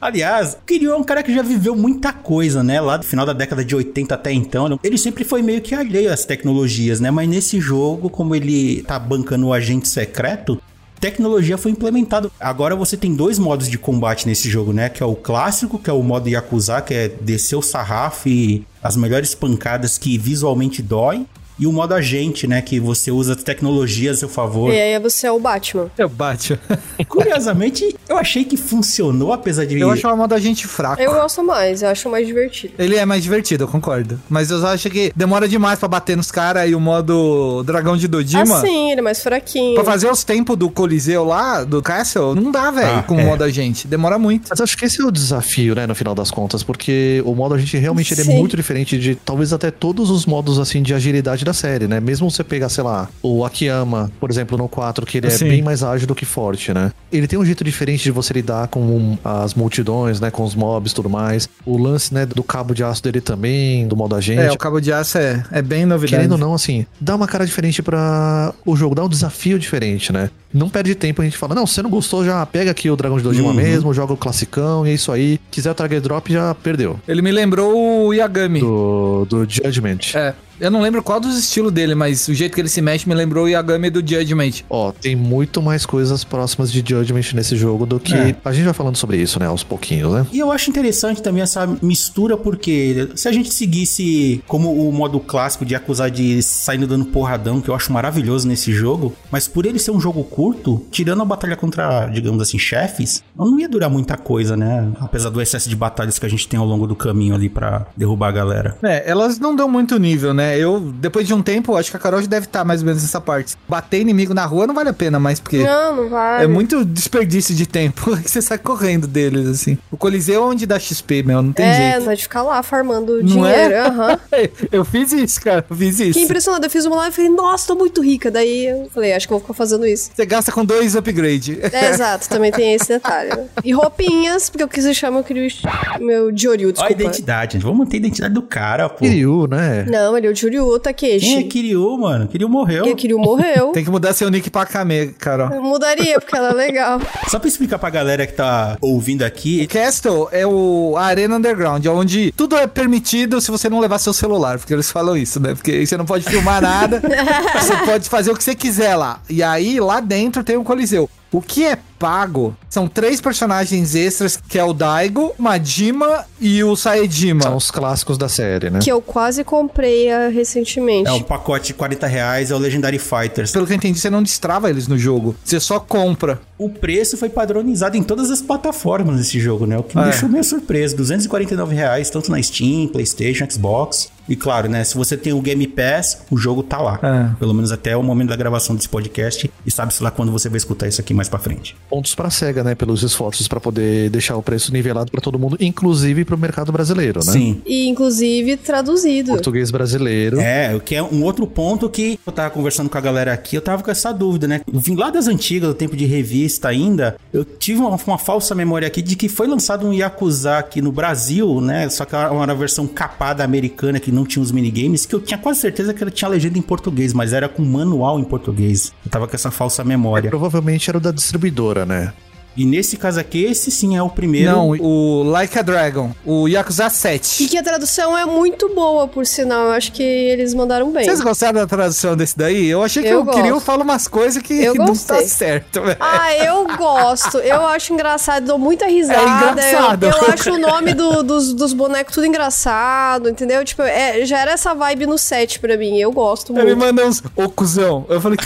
Aliás, o Kiryu é um cara que já viveu muita coisa, né? Lá do final da década de 80 até então, ele sempre foi meio que alheio às tecnologias, né? Mas nesse jogo, como ele tá bancando o agente secreto, tecnologia foi implementada. Agora você tem dois modos de combate nesse jogo, né? Que é o clássico, que é o modo Yakuza, que é descer o sarrafo e as melhores pancadas que visualmente doem. E o modo agente, né? Que você usa tecnologia a seu favor. E aí você é o Batman. Eu bate. [laughs] Curiosamente, eu achei que funcionou, apesar de. Eu acho o modo agente fraco. Eu gosto mais, eu acho mais divertido. Ele é mais divertido, eu concordo. Mas eu acho que demora demais pra bater nos caras e o modo dragão de Dodima. Assim, ele é mais fraquinho. Pra fazer os tempos do Coliseu lá, do Castle, não dá, velho, Ah, com o é. modo agente. Demora muito. Mas acho que esse é o desafio, né, no final das contas, porque o modo a gente realmente ele é Sim. muito diferente de talvez até todos os modos assim de agilidade da série, né? Mesmo você pegar, sei lá, o Akiyama, por exemplo, no 4, que ele é Sim. bem mais ágil do que forte, né? Ele tem um jeito diferente de você lidar com as multidões, né, com os mobs e tudo mais. O lance, né, do cabo de aço dele também, do modo agente. É, o cabo de aço é, é bem novidade. Querendo ou não, assim, dá uma cara diferente pra o jogo, dá um desafio diferente, né? Não perde tempo a gente fala, não, se você não gostou, já pega aqui o Dragão de Dojima Uhum. mesmo, joga o classicão e é isso aí. Quiser o Target Drop, já perdeu. Ele me lembrou o Yagami. Do, do Judgment. É. Eu não lembro qual dos estilos dele, mas o jeito que ele se mexe me lembrou o Yagami do Judgment. Ó, tem muito mais coisas próximas de Judgment nesse jogo do que. É. A gente vai falando sobre isso, né? Aos pouquinhos, né? E eu acho interessante também essa mistura, porque se a gente seguisse como o modo clássico de acusar de saindo dando porradão, que eu acho maravilhoso nesse jogo, mas por ele ser um jogo curto, tirando a batalha contra, digamos assim, chefes, não ia durar muita coisa, né? Apesar do excesso de batalhas que a gente tem ao longo do caminho ali pra derrubar a galera. É, elas não dão muito nível, né? Eu, depois de um tempo, acho que a Carol já deve estar mais ou menos nessa parte. Bater inimigo na rua não vale a pena mais, porque Não, não vai. é muito desperdício de tempo [laughs] que você sai correndo deles, assim. O Coliseu é onde dá XP, meu, não tem É, jeito. pode ficar lá farmando Não é? dinheiro. Aham. [laughs] Eu fiz isso, cara, eu fiz isso. Fiquei impressionada. Eu fiz uma live e falei, nossa, tô muito rica. Daí eu falei, acho que eu vou ficar fazendo isso. Você gasta com dois upgrade. [laughs] É, exato, também tem esse detalhe. né? E roupinhas, porque eu quis chamar, eu queria o meu Joryu, Ó a desculpa. identidade, gente. Vamos manter a identidade do cara, pô. Kiryu, né? Não, ele é o Joryu, Takeshi. Quem é Kiryu, mano? Kiryu morreu. E o Kiryu morreu. [laughs] Tem que mudar seu nick pra Kame, Carol. Eu mudaria, porque ela é legal. Só pra explicar pra galera que tá ouvindo aqui, Castle é o a Arena Underground, onde tudo é permitido se você não levar seu celular, porque eles falam isso, né? Porque aí você não pode filmar nada, [laughs] você pode fazer o que você quiser lá. E aí, lá dentro tem um coliseu. O que é pago são três personagens extras, que é o Daigo, Majima e o Saedima. São os clássicos da série, né? Que eu quase comprei ah, recentemente. é um pacote de 40 reais, é o Legendary Fighters. Pelo que eu entendi, você não destrava eles no jogo. Você só compra. O preço foi padronizado em todas as plataformas desse jogo, né? O que me É. deixou meio surpreso. 249 reais, tanto na Steam, Playstation, Xbox. E claro, né? Se você tem o Game Pass, o jogo tá lá. É. Pelo menos até o momento da gravação desse podcast. E sabe-se lá quando você vai escutar isso aqui mais pra frente. Pontos pra SEGA, né? Pelos esforços pra poder deixar o preço nivelado pra todo mundo, inclusive pro mercado brasileiro, né? Sim. E inclusive traduzido. Português brasileiro. É, o que é um outro ponto que eu tava conversando com a galera aqui, eu tava com essa dúvida, né? Eu vim lá das antigas, do tempo de revista ainda, eu tive uma, uma falsa memória aqui de que foi lançado um Yakuza aqui no Brasil, né? Só que era uma versão capada americana que não tinha os minigames, que eu tinha quase certeza que ela tinha legenda em português, mas era com manual em português. Eu tava com essa falsa memória. Provavelmente era o da distribuidora, né? E nesse caso aqui, esse sim é o primeiro. Não, o Like a Dragon, o Yakuza E 7. que a tradução é muito boa, por sinal. Eu acho que eles mandaram bem. Vocês gostaram da tradução desse daí? Eu achei que Eu o Kiryu gosto. fala umas coisas que Eu [laughs] não gostei. tá certo, velho. Ah, eu gosto. Eu acho engraçado, dou muita risada. É engraçado. Eu, eu acho o nome do- dos, dos bonecos tudo engraçado, entendeu? Tipo, é, já era essa vibe no set pra mim. Eu gosto Ele muito. manda uns, ô cuzão. Eu falei,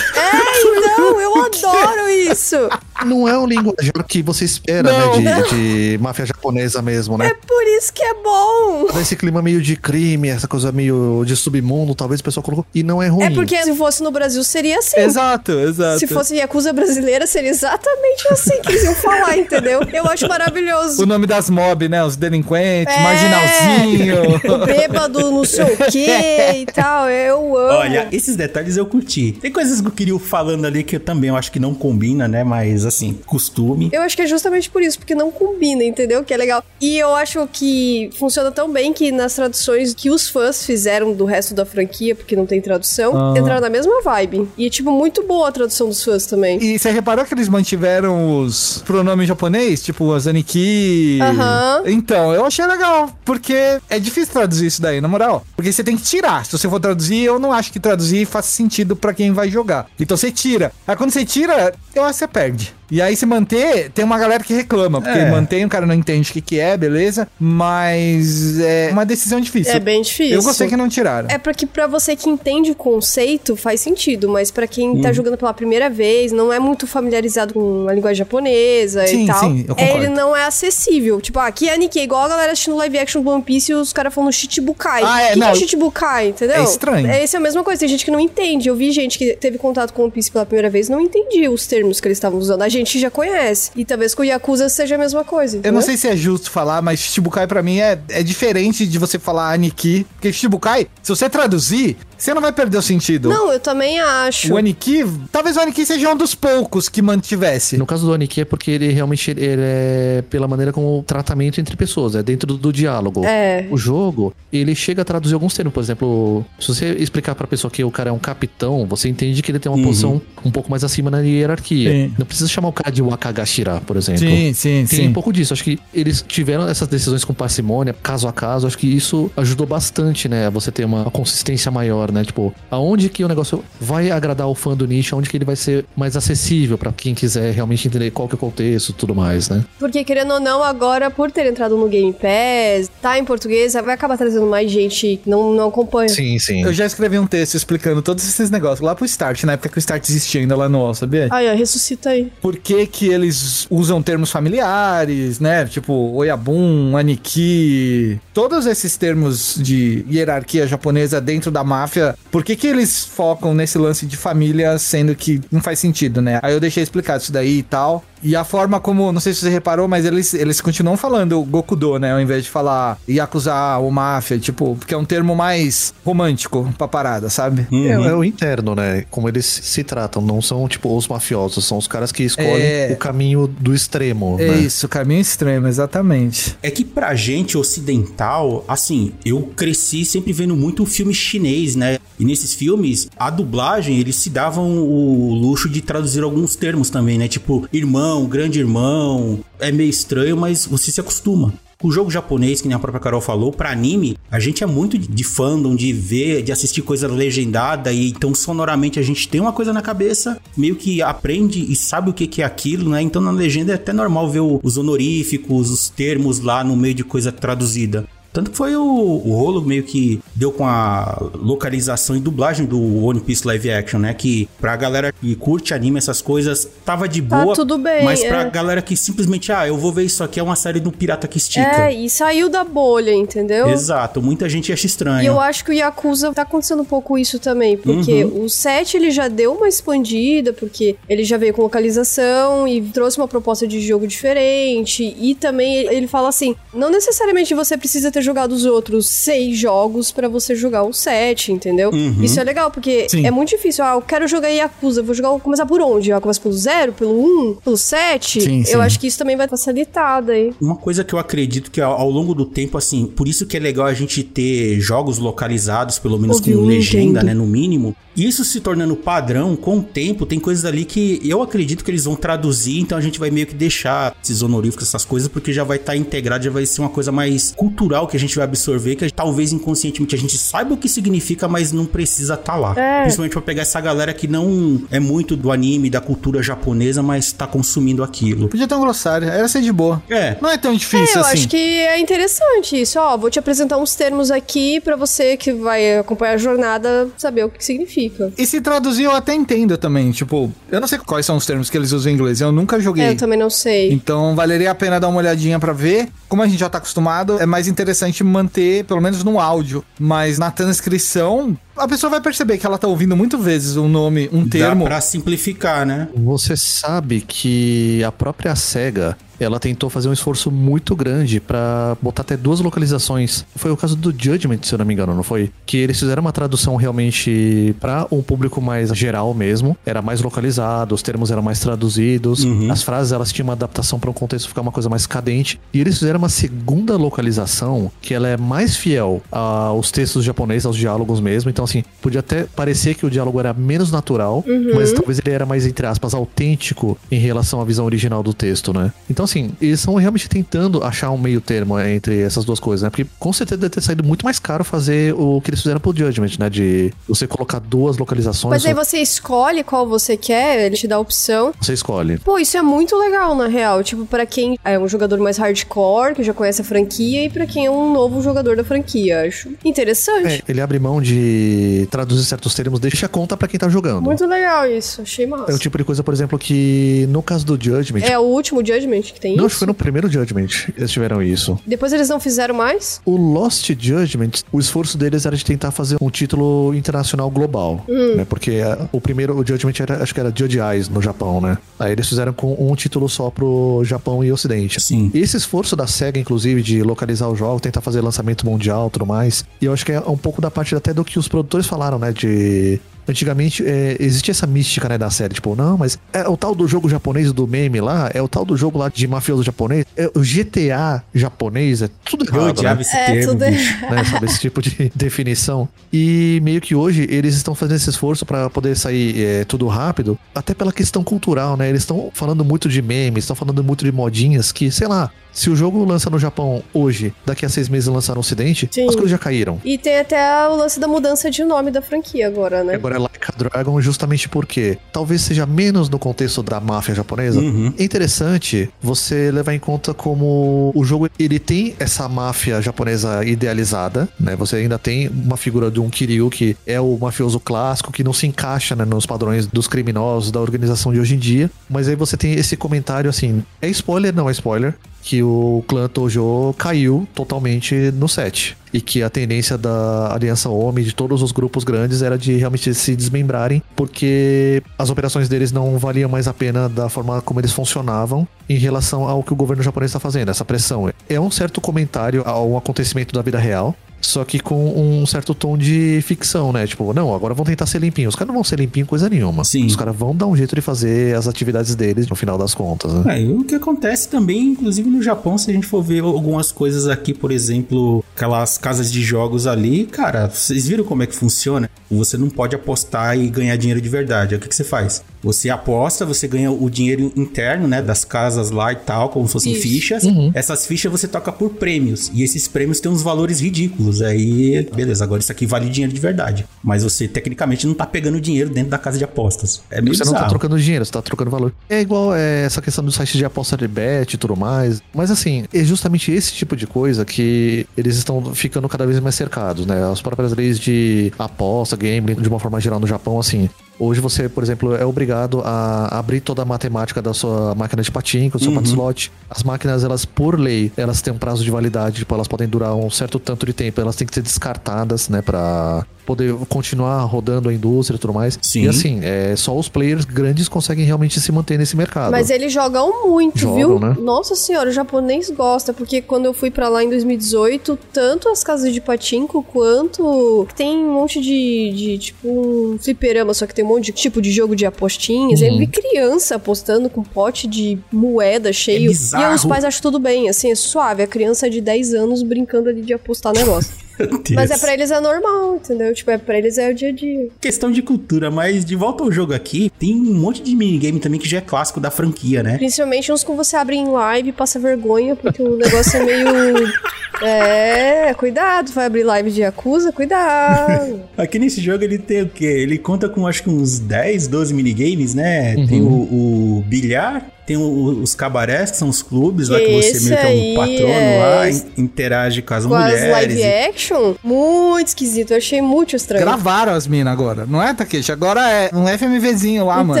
É, então, eu [laughs] adoro isso. Não é o linguajar que você espera, Não. né? De, de máfia japonesa mesmo, né? É por isso que é bom. Esse clima meio de crime, essa coisa meio de submundo, talvez o pessoal colocou. E não é ruim. É porque se fosse no Brasil seria assim. exato, exato. Se fosse Yakuza brasileira, seria exatamente assim que eles iam falar, entendeu? Eu acho maravilhoso. O nome das mob, né? Os delinquentes, É. marginalzinho. O bêbado, não sei o quê e tal. Eu amo. Olha, esses detalhes eu curti. Tem coisas que eu queria falando ali que eu também eu acho que não combina, né? Mas assim, costume. Eu acho que é justamente por isso, porque não combina, entendeu? Que é legal. E eu acho que funciona tão bem que nas traduções que os fãs fizeram do resto da franquia, porque não tem tradução, Ah. entraram na mesma vibe. E, tipo, muito boa a tradução dos fãs também. E você reparou que eles mantiveram os pronomes japonês? Tipo, as Aniki. Aham. Então, eu achei legal. Porque é difícil traduzir isso daí, na moral. Porque você tem que tirar. Se você for traduzir, eu não acho que traduzir faça sentido pra quem vai jogar. Então você tira. Aí quando você tira, eu acho que você perde. E aí se manter, tem uma galera que reclama, porque É. mantém, o cara não entende o que, que é, beleza? Mas é uma decisão difícil. É bem difícil. Eu gostei que não tiraram. É porque pra você que entende o conceito, faz sentido, mas pra quem Hum. tá jogando pela primeira vez, não é muito familiarizado com a linguagem japonesa Sim, e tal. sim, eu concordo. Ele não é acessível. Tipo, ah, aqui é Nikkei, igual a galera assistindo live action do One Piece e os caras falando Shichibukai. Ah, é, O que, não. que é Shichibukai, entendeu? É estranho. É, essa é a mesma coisa, tem gente que não entende. Eu vi gente que teve contato com One Piece pela primeira vez e não entendia os termos que eles estavam usando. A gente já conhece. E talvez com o Yakuza seja a mesma coisa. Eu não sei se é justo falar, mas Shichibukai pra mim é, é diferente de você falar Aniki. Porque Shichibukai, se você traduzir, você não vai perder o sentido. Não, eu também acho. O Aniki, talvez o Aniki seja um dos poucos que mantivesse. No caso do Aniki é porque ele realmente ele é pela maneira como o tratamento entre pessoas, é dentro do, do diálogo. É. O jogo, ele chega a traduzir alguns termos, por exemplo, se você explicar pra pessoa que o cara é um capitão, você entende que ele tem uma Uhum. posição um pouco mais acima na hierarquia. Sim. Não precisa chamar o cara de Wakagashira, por exemplo. Sim, sim, Tem um sim. pouco disso. Acho que eles tiveram essas decisões com parcimônia, caso a caso. Acho que isso ajudou bastante, né? a Você ter uma consistência maior, né? Tipo, aonde que o negócio vai agradar o fã do nicho, aonde que ele vai ser mais acessível pra quem quiser realmente entender qual que é o contexto e tudo mais, né? Porque, querendo ou não, agora, por ter entrado no Game Pass, tá em português, vai acabar trazendo mais gente que não, não acompanha. Sim, sim. Eu já escrevi um texto explicando todos esses negócios lá pro Start, na época que o Start existia ainda lá no UOL, sabia? Aí, ó, ressuscita aí. Por que que eles usam termos familiares, né? Tipo, Oyabun, Aniki, todos esses termos de hierarquia japonesa dentro da máfia, por que que eles focam nesse lance de família, sendo que não faz sentido, né? Aí eu deixei explicado isso daí e tal. E a forma como, não sei se você reparou, mas eles, eles continuam falando Gokudo, né? Ao invés de falar Yakuza ou máfia, tipo, porque é um termo mais romântico pra parada, sabe? É, é o interno, né? Como eles se tratam. Não são, tipo, os mafiosos. São os caras que escolhem É. o caminho do extremo, É né? isso, caminho extremo, exatamente. É que pra gente ocidental, assim, eu cresci sempre vendo muito filme chinês, né? E nesses filmes, a dublagem, eles se davam o luxo de traduzir alguns termos também, né? Tipo, irmão, grande irmão. É meio estranho, mas você se acostuma. O jogo japonês, que nem a própria Carol falou, pra anime, a gente é muito de- fandom, de ver, de assistir coisa legendada, e então sonoramente a gente tem uma coisa na cabeça, meio que aprende e sabe o que é aquilo, né? Então na legenda é até normal ver os honoríficos, os termos lá no meio de coisa traduzida. Tanto que foi o, o rolo meio que deu com a localização e dublagem do One Piece Live Action, né? Que pra galera que curte anime, essas coisas, tava de Tá boa. tudo bem, Mas pra é. galera que simplesmente, ah, eu vou ver isso aqui, é uma série do Pirata que Estica. É, e saiu da bolha, entendeu? Exato, muita gente acha estranho. E eu acho que o Yakuza tá acontecendo um pouco isso também, porque Uhum. o 7 ele já deu uma expandida, porque ele já veio com localização e trouxe uma proposta de jogo diferente, e também ele fala assim, não necessariamente você precisa ter jogado os outros seis jogos pra você jogar o 7, entendeu? Uhum. Isso é legal, porque Sim. é muito difícil, ah, eu quero jogar Yakuza, vou jogar, vou começar por onde? Eu começo pelo 0, pelo 1, um, pelo 7? Sim, sim. Eu acho que isso também vai facilitar daí. Uma coisa que eu acredito que ao, ao longo do tempo, assim, por isso que é legal a gente ter jogos localizados, pelo menos Ouvi com legenda, Nintendo. né, no mínimo. Isso se tornando padrão, com o tempo, tem coisas ali que eu acredito que eles vão traduzir, então a gente vai meio que deixar esses honoríficos, essas coisas, porque já vai estar integrado, já vai ser uma coisa mais cultural que a gente vai absorver, que talvez inconscientemente a gente saiba o que significa, mas não precisa estar lá. É. Principalmente pra pegar essa galera que não é muito do anime, da cultura japonesa, mas tá consumindo aquilo. Podia ter um glossário, era ser de boa. É, Não é tão É, difícil eu assim. acho que é interessante isso. Ó, vou te apresentar uns termos aqui pra você que vai acompanhar a jornada saber o que significa. E se traduzir, eu até entendo também. Tipo, eu não sei quais são os termos que eles usam em inglês. Eu nunca joguei. É, eu também não sei. Então valeria a pena dar uma olhadinha pra ver. Como a gente já tá acostumado, é mais interessante manter, pelo menos no áudio. Mas na transcrição, a pessoa vai perceber que ela tá ouvindo muito vezes um nome, um termo. Dá pra simplificar, né? Você sabe que a própria SEGA, ela tentou fazer um esforço muito grande pra botar até duas localizações. Foi o caso do Judgment, se eu não me engano, não foi? Que eles fizeram uma tradução realmente pra um público mais geral mesmo. Era mais localizado, os termos eram mais traduzidos, as frases elas tinham uma adaptação pra um contexto ficar uma coisa mais cadente. E eles fizeram uma segunda localização que ela é mais fiel aos textos japoneses, aos diálogos mesmo. Então, assim, podia até parecer que o diálogo era menos natural, mas talvez ele era mais, entre aspas, autêntico em relação à visão original do texto, né? Então, assim, eles estão realmente tentando achar um meio termo entre essas duas coisas, né? Porque com certeza deve ter saído muito mais caro fazer o que eles fizeram pro Judgment, né? De você colocar duas localizações. Mas aí você escolhe qual você quer, ele te dá a opção. Você escolhe. Pô, isso é muito legal, na real. Tipo, pra quem é um jogador mais hardcore, que já conhece a franquia, e pra quem é um novo jogador da franquia. Acho interessante. É, ele abre mão de traduzir certos termos, deixa a conta pra quem tá jogando. Muito legal isso, achei massa. É o tipo de coisa, por exemplo, que no caso do Judgment. É o último Judgment que tem não, acho isso? que foi no primeiro Judgment eles tiveram isso. Depois eles não fizeram mais? O Lost Judgment, o esforço deles era de tentar fazer um título internacional global, né? Porque eh, o primeiro, o Judgment era, acho que era Judge Eyes no Japão, né? Aí eles fizeram com um título só pro Japão e Ocidente. Sim. E esse esforço da SEGA, inclusive, de localizar o jogo, tentar fazer lançamento mundial e tudo mais, e eu acho que é um pouco da parte até do que os produtores falaram, né? De Antigamente é, existia essa mística né, da série, tipo, não, mas é o tal do jogo japonês do meme lá, é o tal do jogo lá de mafioso japonês, é o GTA japonês, é tudo Eu errado. odiava né? esse É, termo, tudo bicho. né, sabe, esse tipo de [laughs] definição. E meio que hoje eles estão fazendo esse esforço pra poder sair é, tudo rápido, até pela questão cultural, né? Eles estão falando muito de memes, estão falando muito de modinhas que, sei lá, se o jogo lança no Japão hoje, daqui a seis meses lançar no Ocidente, Sim. as coisas já caíram. E tem até o lance da mudança de nome da franquia agora, né? Agora é Like a Dragon justamente porque talvez seja menos no contexto da máfia japonesa. Uhum. É interessante você levar em conta como o jogo ele tem essa máfia japonesa idealizada, né? Você ainda tem uma figura de um Kiryu que é o mafioso clássico que não se encaixa né, nos padrões dos criminosos da organização de hoje em dia. Mas aí você tem esse comentário assim, é spoiler, não é spoiler, que o clã Tojo caiu totalmente no set. E que a tendência da Aliança Omi, de todos os grupos grandes, era de realmente se desmembrarem, porque as operações deles não valiam mais a pena da forma como eles funcionavam em relação ao que o governo japonês está fazendo, essa pressão. É um certo comentário a um acontecimento da vida real, só que com um certo tom de ficção, né? Tipo, não, agora vão tentar ser limpinhos. Os caras não vão ser limpinhos coisa nenhuma. Sim. Os caras vão dar um jeito de fazer as atividades deles no final das contas, né? É, e o que acontece também, inclusive no Japão, se a gente for ver algumas coisas aqui, por exemplo, aquelas casas de jogos ali, cara, vocês viram como é que funciona? Você não pode apostar e ganhar dinheiro de verdade. O que, que você faz? Você aposta, você ganha o dinheiro interno, né, das casas lá e tal, como se fossem Isso. fichas. Essas fichas você toca por prêmios. E esses prêmios têm uns valores ridículos. Aí, beleza, agora isso aqui vale dinheiro de verdade. Mas você, tecnicamente, não tá pegando dinheiro dentro da casa de apostas. É meio Você não tá bizarro. trocando dinheiro, você tá trocando valor. É igual é, essa questão do site de aposta de bet e tudo mais. Mas assim, é justamente esse tipo de coisa que eles estão ficando cada vez mais cercados, né? As próprias leis de aposta, gambling, de uma forma geral no Japão, assim. Hoje você, por exemplo, é obrigado a abrir toda a matemática da sua máquina de patinco, do seu Uhum. slot. As máquinas, elas, por lei, elas têm um prazo de validade, tipo, elas podem durar um certo tanto de tempo, elas têm que ser descartadas, né, pra poder continuar rodando a indústria e tudo mais. Sim. E assim, é, só os players grandes conseguem realmente se manter nesse mercado. Mas eles jogam muito, Jogam, viu? né? Nossa senhora, o japonês gosta, porque quando eu fui pra lá em 2018, tanto as casas de patinco quanto tem um monte de, de tipo um fliperama, só que tem um monte de tipo de jogo de apostinhas. Uhum. Eu vi criança apostando com pote de moeda cheio. e bizarro. os pais acham tudo bem, assim, é suave. A criança de 10 anos brincando ali de apostar negócio. Mas é pra eles é normal, entendeu? Tipo, é pra eles é o dia a dia. questão de cultura, mas de volta ao jogo aqui, tem um monte de minigame também que já é clássico da franquia, né? Principalmente uns que você abre em live e passa vergonha, porque o negócio é meio. [laughs] É, cuidado, vai abrir live de Yakuza, cuidado. [laughs] Aqui nesse jogo ele tem o quê? Ele conta com acho que uns 10, 12 minigames, né? Uhum. Tem o, o bilhar, tem o- os cabarés, que são os clubes lá que você meio que é um patrono é- lá, in- interage com as Com as mulheres. live e- action, muito esquisito, eu achei muito estranho. Gravaram as minas agora, não é, Takeshi? Agora é um FMVzinho lá, mano.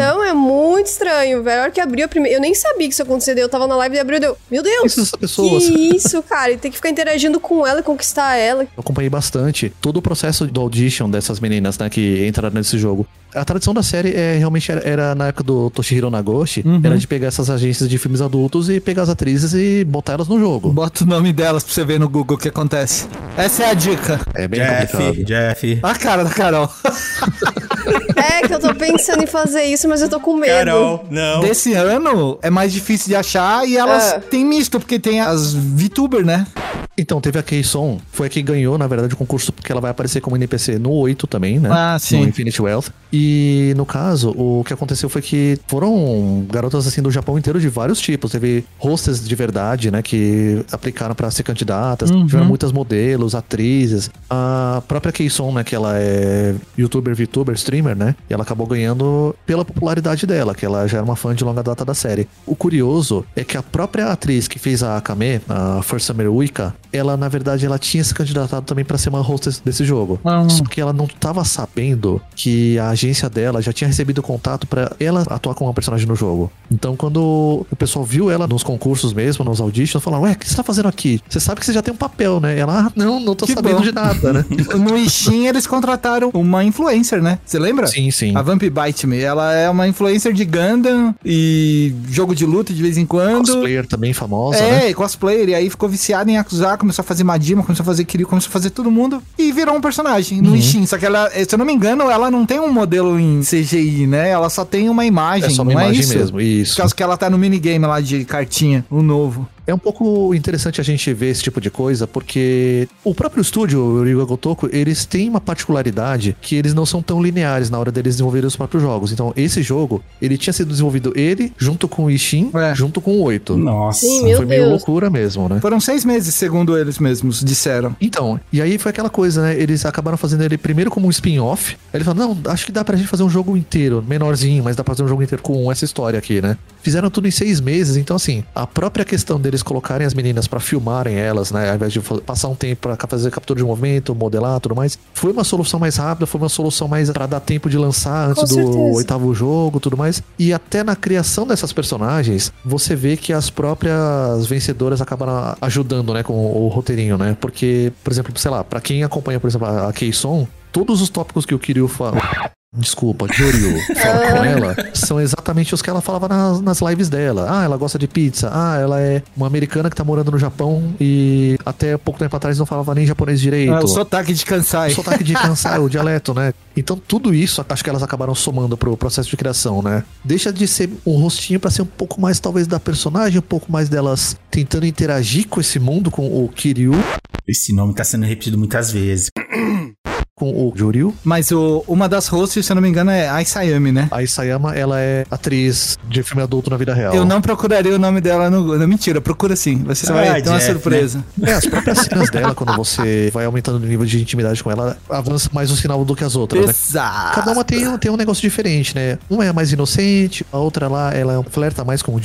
Então é muito estranho, velho. A hora que abriu a primeira. Eu nem sabia que isso acontecia. Eu tava na live e abriu e deu. Meu Deus! Isso, pessoas. Que isso, cara? E tem que ficar interagindo com ela e conquistar ela. Eu acompanhei bastante todo o processo do audition dessas meninas, né, que entraram nesse jogo. A tradição da série é realmente era, era na época do Toshihiro Nagoshi, Uhum. era de pegar essas agências de filmes adultos e pegar as atrizes e botar elas no jogo. Bota o nome delas pra você ver no Google o que acontece. Essa é a dica. É bem Jeff, complicado. Jeff. A cara da Carol. [laughs] É que eu tô pensando em fazer isso, mas eu tô com medo. Carol, não. Desse ano é mais difícil de achar e elas Ah. têm misto, porque tem as VTuber, né? Então, teve a Keyson, foi a que ganhou, na verdade, o concurso, porque ela vai aparecer como NPC no 8 também, né? Ah, sim. No Infinite Wealth. E, no caso, o que aconteceu foi que foram garotas, assim, do Japão inteiro de vários tipos. Teve hostess de verdade, né, que aplicaram pra ser candidatas. Uhum. Tiveram muitas modelos, atrizes. A própria Keyson, né, que ela é youtuber, VTuber, streamer, né? E ela acabou ganhando pela popularidade dela, que ela já era uma fã de longa data da série. O curioso é que a própria atriz que fez a Akame, a First Summer Wicca, ela, na verdade, ela tinha se candidatado também pra ser uma hostess desse jogo. Ah. Só que ela não tava sabendo que a agência dela já tinha recebido contato pra ela atuar como uma personagem no jogo. Então, quando o pessoal viu ela nos concursos mesmo, nos auditions, falaram: Ué, o que você tá fazendo aqui? Você sabe que você já tem um papel, né? Ela, ah, não, não tô Que sabendo bom. de nada, né? [laughs] No Steam eles contrataram uma influencer, né? Você lembra? sim, sim. A Vamp Bite Me. Ela é uma influencer de Gundam e jogo de luta de vez em quando. Cosplayer também famosa, é, né? cosplayer. E aí ficou viciada em acusar, começou a fazer Madima, começou a fazer Kiryu, começou a fazer todo mundo. E virou um personagem no Uhum. Steam. Só que ela, se eu não me engano, ela não tem um modelo em CGI, né? Ela só tem uma imagem, É só uma não imagem é isso? mesmo, isso. Por causa que ela tá no minigame lá de cartinha, o novo. É um pouco interessante a gente ver esse tipo de coisa, porque o próprio estúdio, o Ryuga Gotoku, eles têm uma particularidade que eles não são tão lineares na hora deles desenvolverem os próprios jogos. Então, esse jogo, ele tinha sido desenvolvido ele, junto com o Ishin, É. junto com o 8. Nossa. Sim, meu Foi meio Deus. loucura mesmo, né? Foram seis meses, segundo eles mesmos disseram. Então, e aí foi aquela coisa, né? Eles acabaram fazendo ele primeiro como um spin-off. Aí Eles falaram, não, acho que dá pra gente fazer um jogo inteiro, menorzinho, mas dá pra fazer um jogo inteiro com essa história aqui, né? Fizeram tudo em seis meses, então assim, a própria questão deles colocarem as meninas pra filmarem elas, né? Ao invés de passar um tempo pra fazer captura de movimento, modelar tudo mais, foi uma solução mais rápida, foi uma solução mais pra dar tempo de lançar antes do oitavo jogo tudo mais. E até na criação dessas personagens, você vê que as próprias vencedoras acabaram ajudando, né, com o roteirinho, né? Porque, por exemplo, sei lá, pra quem acompanha, por exemplo, a a Keyson, todos os tópicos que o Kiryu fala. Desculpa, Joryu fala com ela, são exatamente os que ela falava nas, nas lives dela. Ah, ela gosta de pizza. Ah, ela é uma americana que tá morando no Japão e até pouco tempo atrás não falava nem japonês direito. Ah, o sotaque de Kansai. O sotaque de cansar, o dialeto, né? Então tudo isso, acho que elas acabaram somando pro processo de criação, né? Deixa de ser um rostinho pra ser um pouco mais, talvez, da personagem, um pouco mais delas tentando interagir com esse mundo, com o Kiryu, Esse nome tá sendo repetido muitas vezes. Com o Joryu. Mas o, uma das hosts, se eu não me engano, é a Isayami, né? A Isayama, ela é atriz de filme adulto na vida real. Eu não procuraria o nome dela no. Não, mentira, procura sim. Você Ah, vai ter uma Jeff, surpresa. É, as próprias cenas dela, quando você vai aumentando o nível de intimidade com ela, avança mais o sinal do que as outras, né? Exato. Cada uma tem, um- tem um negócio diferente, né? Uma é mais inocente, a outra lá, ela flerta mais com o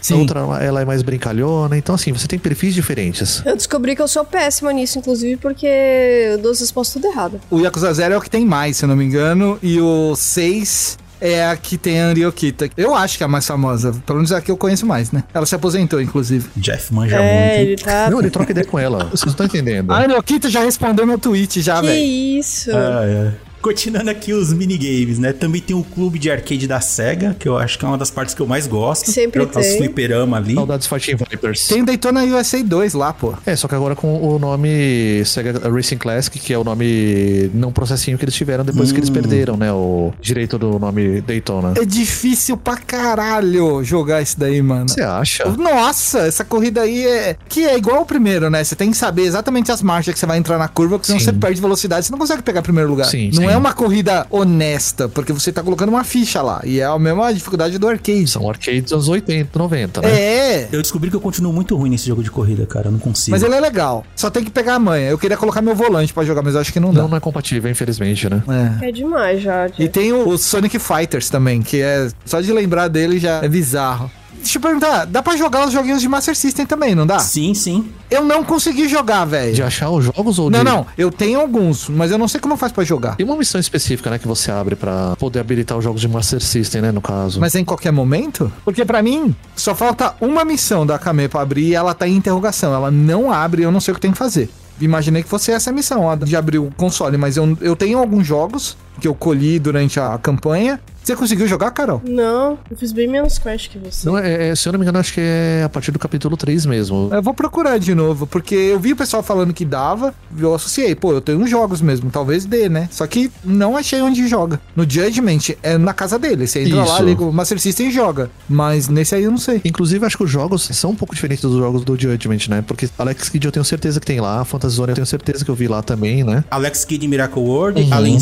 Sim. a outra lá, ela é mais brincalhona. Então, assim, você tem perfis diferentes. Eu descobri que eu sou péssima nisso, inclusive, porque eu dou as respostas tudo errado. O Yakuza Zero é o que tem mais, se eu não me engano. E o 6 é a que tem a Ryokita. Eu acho que é a mais famosa. Pelo menos é a que eu conheço mais, né? Ela se aposentou, inclusive. Jeff manja É, muito. ele tá. Não, ele troca ideia com ela. Vocês não estão entendendo. A Ryokita já respondeu meu tweet, já, Que velho. isso? Ah, é. Continuando aqui os minigames, né? Também tem o clube de arcade da SEGA, que eu acho que é uma das partes que eu mais gosto. Sempre É Os tem. fliperama ali. Saudades Fighting Vipers. Tem o Daytona USA 2 lá, pô. É, só que agora com o nome Sega Racing Classic, que é o nome não processinho que eles tiveram depois que eles Hum. perderam, né? O direito do nome Daytona. É difícil pra caralho jogar isso daí, mano. Você acha? Nossa, essa corrida aí é. Que é igual o primeiro, né? Você tem que saber exatamente as marchas que você vai entrar na curva, porque senão Sim. você perde velocidade, você não consegue pegar primeiro lugar. Sim, não sim. É uma corrida honesta, porque você tá colocando uma ficha lá. E é a mesma dificuldade do arcade. São arcades dos anos 80, 90, né? É. Eu descobri que eu continuo muito ruim nesse jogo de corrida, cara. Eu não consigo. Mas ele é legal. Só tem que pegar a manha. Eu queria colocar meu volante pra jogar, mas eu acho que não dá. Não, não é compatível, infelizmente, né? É. É demais já. E tem o, o Sonic Fighters também, que é. Só de lembrar dele já é bizarro. Deixa eu perguntar, dá pra jogar os joguinhos de Master System também, não dá? Sim, sim. Eu não consegui jogar, velho. De achar os jogos ou Não, de... não, eu tenho alguns, mas eu não sei como faz pra jogar. Tem uma missão específica, né, que você abre pra poder habilitar os jogos de Master System, né, no caso. Mas é em qualquer momento? Porque pra mim, só falta uma missão da Akame pra abrir e ela tá em interrogação. Ela não abre, eu não sei o que tem que fazer. Imaginei que fosse essa a missão, a de abrir o console, mas eu, eu tenho alguns jogos que eu colhi durante a campanha. Você conseguiu jogar, Carol? Não, eu fiz bem menos Crash que você. Não, é, é, se eu não me engano, acho que é a partir do capítulo 3 mesmo. Eu vou procurar de novo, porque eu vi o pessoal falando que dava, eu associei, pô, eu tenho uns jogos mesmo, talvez dê, né? Só que não achei onde joga. No Judgment é na casa dele, você entra lá, Isso. liga o Master System e joga. Mas nesse aí eu não sei. Inclusive, acho que os jogos são um pouco diferentes dos jogos do Judgment, né? Porque Alex Kidd eu tenho certeza que tem lá, Fantasy Zone eu tenho certeza que eu vi lá também, né? Alex Kidd Miracle World, Uhum. Alien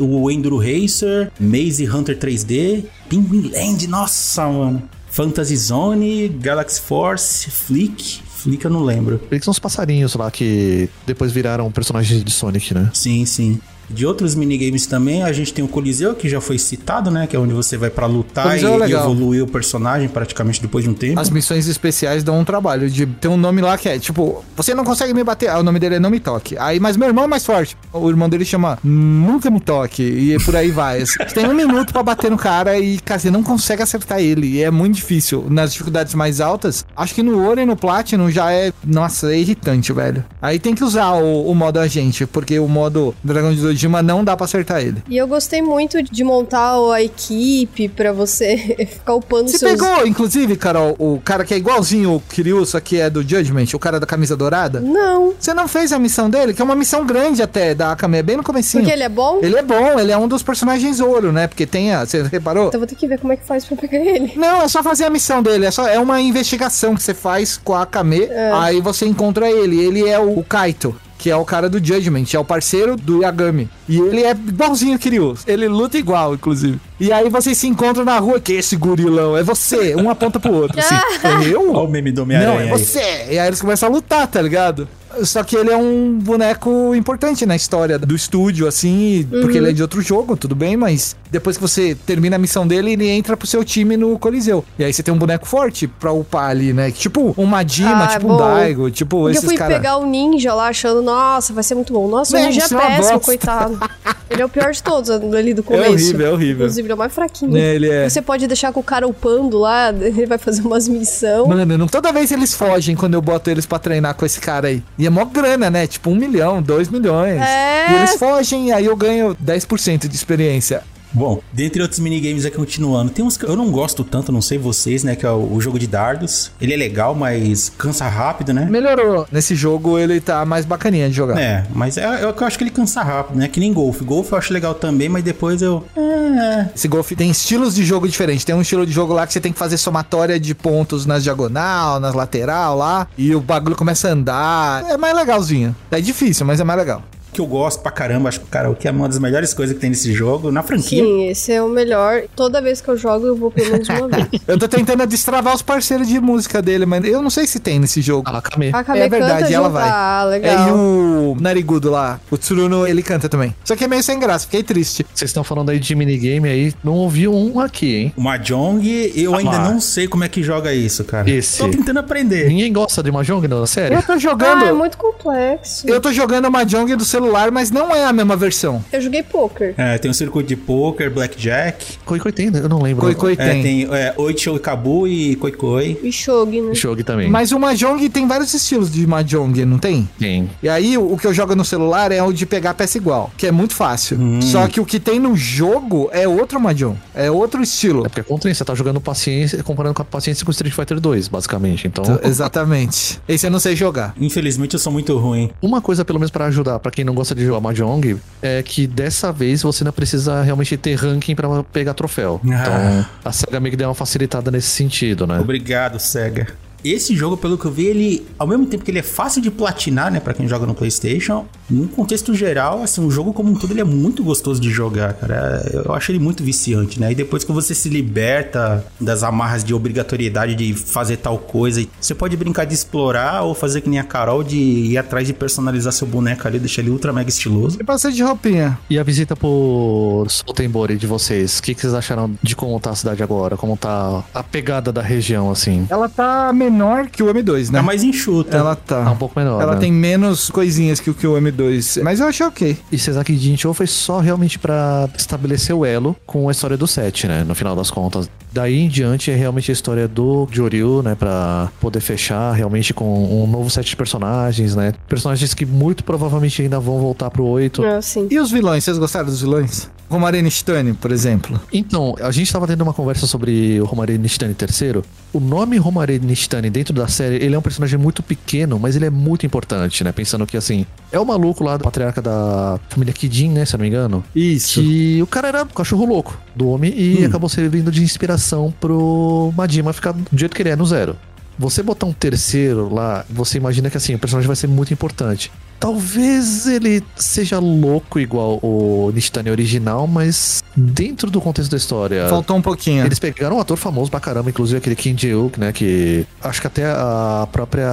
O Enduro Racer, Maze Hunter 3D, Penguin Land, nossa, mano. Fantasy Zone, Galaxy Force, Flick. Flick eu não lembro. Eles são os passarinhos lá que depois viraram personagens de Sonic, né? Sim, sim. De outros minigames também, a gente tem o Coliseu, que já foi citado, né? Que é onde você vai pra lutar e, é e evoluir o personagem praticamente depois de um tempo. As missões especiais dão um trabalho de ter um nome lá que é tipo, você não consegue me bater. Ah, o nome dele é Não Me Toque. Aí, mas meu irmão é mais forte. O irmão dele chama Nunca Me Toque. E por aí vai. Você tem um minuto pra bater no cara e, cara, você não consegue acertar ele. E é muito difícil. Nas dificuldades mais altas, acho que no ouro e no platinum já é. Nossa, é irritante, velho. Aí tem que usar o, o modo agente, porque o modo Dragão de Dojima não dá pra acertar ele. E eu gostei muito de montar a equipe pra você [laughs] ficar upando Você seus... pegou, inclusive, Carol, o cara que é igualzinho o Kiryu, só que é do Judgment, o cara da camisa dourada? Não, Você não fez a missão dele, que é uma missão grande até da Akame, é bem no comecinho. porque ele é bom? Ele é bom, ele é um dos personagens ouro, né? Porque tem a. Você reparou? Então vou ter que ver como é que faz pra pegar ele. Não, é só fazer a missão dele. É, só, é uma investigação que você faz com a Akame. Aí você encontra ele. Ele é o Kaito. Que é o cara do Judgment, é o parceiro do Yagami. E ele é igualzinho o Kiryu. Ele luta igual, inclusive. E aí vocês se encontram na rua, que esse gurilão é você. Um aponta pro outro. Assim, [laughs] é eu? Olha o meme do Não, é Homem-Aranha aí. você. E aí eles começam a lutar, tá ligado? Só que ele é um boneco importante na história do estúdio, assim, porque ele é de outro jogo, tudo bem, mas depois que você termina a missão dele, ele entra pro seu time no Coliseu. E aí você tem um boneco forte pra upar ali, né? Tipo um Majima, Ah, tipo bom. um Daigo, tipo Porque eu esses fui caras. pegar o ninja lá achando, nossa, vai ser muito bom. Nossa, o ninja é é péssimo, coitado. Ele é o pior de todos ali do [laughs] É começo. horrível, é horrível. Inclusive, ele é o mais fraquinho. É, ele é. Você pode deixar com o cara upando lá, [laughs] ele vai fazer umas missões. Mano, não- toda vez eles fogem quando eu boto eles pra treinar com esse cara aí. E é mó grana, né? Tipo um milhão, dois milhões. É. E eles fogem aí eu ganho 10% de experiência. Bom, dentre outros minigames aqui continuando, tem uns que eu não gosto tanto, não sei vocês, né? Que é o, o jogo de dardos. Ele é legal, mas cansa rápido, né? Melhorou. Nesse jogo ele tá mais bacaninha de jogar. É, mas é, eu, eu acho que ele cansa rápido, né? Que nem golfe. Golfe eu acho legal também, mas depois eu. É. Esse golfe tem estilos de jogo diferentes. Tem um estilo de jogo lá que você tem que fazer somatória de pontos nas diagonal, nas lateral lá. E o bagulho começa a andar. É mais legalzinho. É difícil, mas é mais legal. Que eu gosto pra caramba, acho que, cara, o que é uma das melhores coisas que tem nesse jogo, na franquia. Sim, esse é o melhor. Toda vez que eu jogo, eu vou pelo menos uma vez. [laughs] Eu tô tentando destravar os parceiros de música dele, mas eu não sei se tem nesse jogo. A Akame. A Kame É verdade, ela vai. Ah, É, e legal. o Narigudo lá, o Tsuruno, ele canta também. Só que é meio sem graça, fiquei triste. Vocês estão falando aí de minigame aí, não ouvi um aqui, hein? O Mahjong, eu ainda Ah. não sei como é que joga isso, cara. Esse. Tô tentando aprender. Ninguém gosta de Mahjong na série? Eu tô jogando. Ah, é muito complexo. Eu tô jogando o Mahjong do celular, mas não é a mesma versão. Eu joguei poker. É, tem um circuito de poker, blackjack. Koi Koi tem, né? eu não lembro. Koi Koi É, tem. tem é, Oichi Kabu e Koi Koi. E shogi, né? Shogi também. Mas o Mahjong tem vários estilos de Mahjong, não tem? Tem. E aí, o que eu jogo no celular é o de pegar peça igual, que é muito fácil. Só que o que tem no jogo é outro Mahjong, é outro estilo. É porque é contra isso, você tá jogando paciência, comparando com a paciência com Street Fighter 2, basicamente. Então, Exatamente. Esse eu não sei jogar. Infelizmente eu sou muito ruim. uma coisa, pelo menos pra ajudar, pra quem não gosta de jogar Mahjong, é que dessa vez você não precisa realmente ter ranking pra pegar troféu. Ah. Então, a SEGA meio que deu uma facilitada nesse sentido, né? Obrigado, SEGA. Esse jogo, pelo que eu vi, ele, ao mesmo tempo que ele é fácil de platinar, né, pra quem joga no PlayStation, num contexto geral, assim, o jogo como um todo, ele é muito gostoso de jogar, cara. Eu acho ele muito viciante, né? E depois que você se liberta das amarras de obrigatoriedade de fazer tal coisa, você pode brincar de explorar ou fazer que nem a Carol de ir atrás de personalizar seu boneco ali, deixar ele ultra mega estiloso. E passei de roupinha. E a visita por Soltembori de vocês, o que, que vocês acharam de como tá a cidade agora? Como tá a pegada da região, assim? Ela tá menor que o M2, né? Tá mais enxuta. Ela Tá tá. um pouco menor, Ela né? tem menos coisinhas que o que o M2. Mas eu achei ok. E Sesaki Jinchou foi só realmente pra estabelecer o elo com a história do set, né? No final das contas. Daí em diante é realmente a história do Joryu, né? Pra poder fechar realmente com um novo set de personagens, né? Personagens que muito provavelmente ainda vão voltar pro 8. Ah, sim. E os vilões? Vocês gostaram dos vilões? Romarene Stane, por exemplo. Então, a gente tava tendo uma conversa sobre o Romarei Nishitani III. O nome Romarei Nishitani dentro da série, ele é um personagem muito pequeno, mas ele é muito importante, né? Pensando que, assim, é o maluco lá do patriarca da família Kidin, né? Se eu não me engano. Isso. Que o cara era um cachorro louco do homem e Hum. acabou servindo de inspiração pro Majima ficar do jeito que ele é no zero. Você botar um terceiro lá, você imagina que assim, o personagem vai ser muito importante. Talvez ele seja louco igual o Nishitani original, mas dentro do contexto da história. Faltou um pouquinho. Eles pegaram um ator famoso pra caramba, inclusive aquele Kim Jae-wook, né? Que acho que até a própria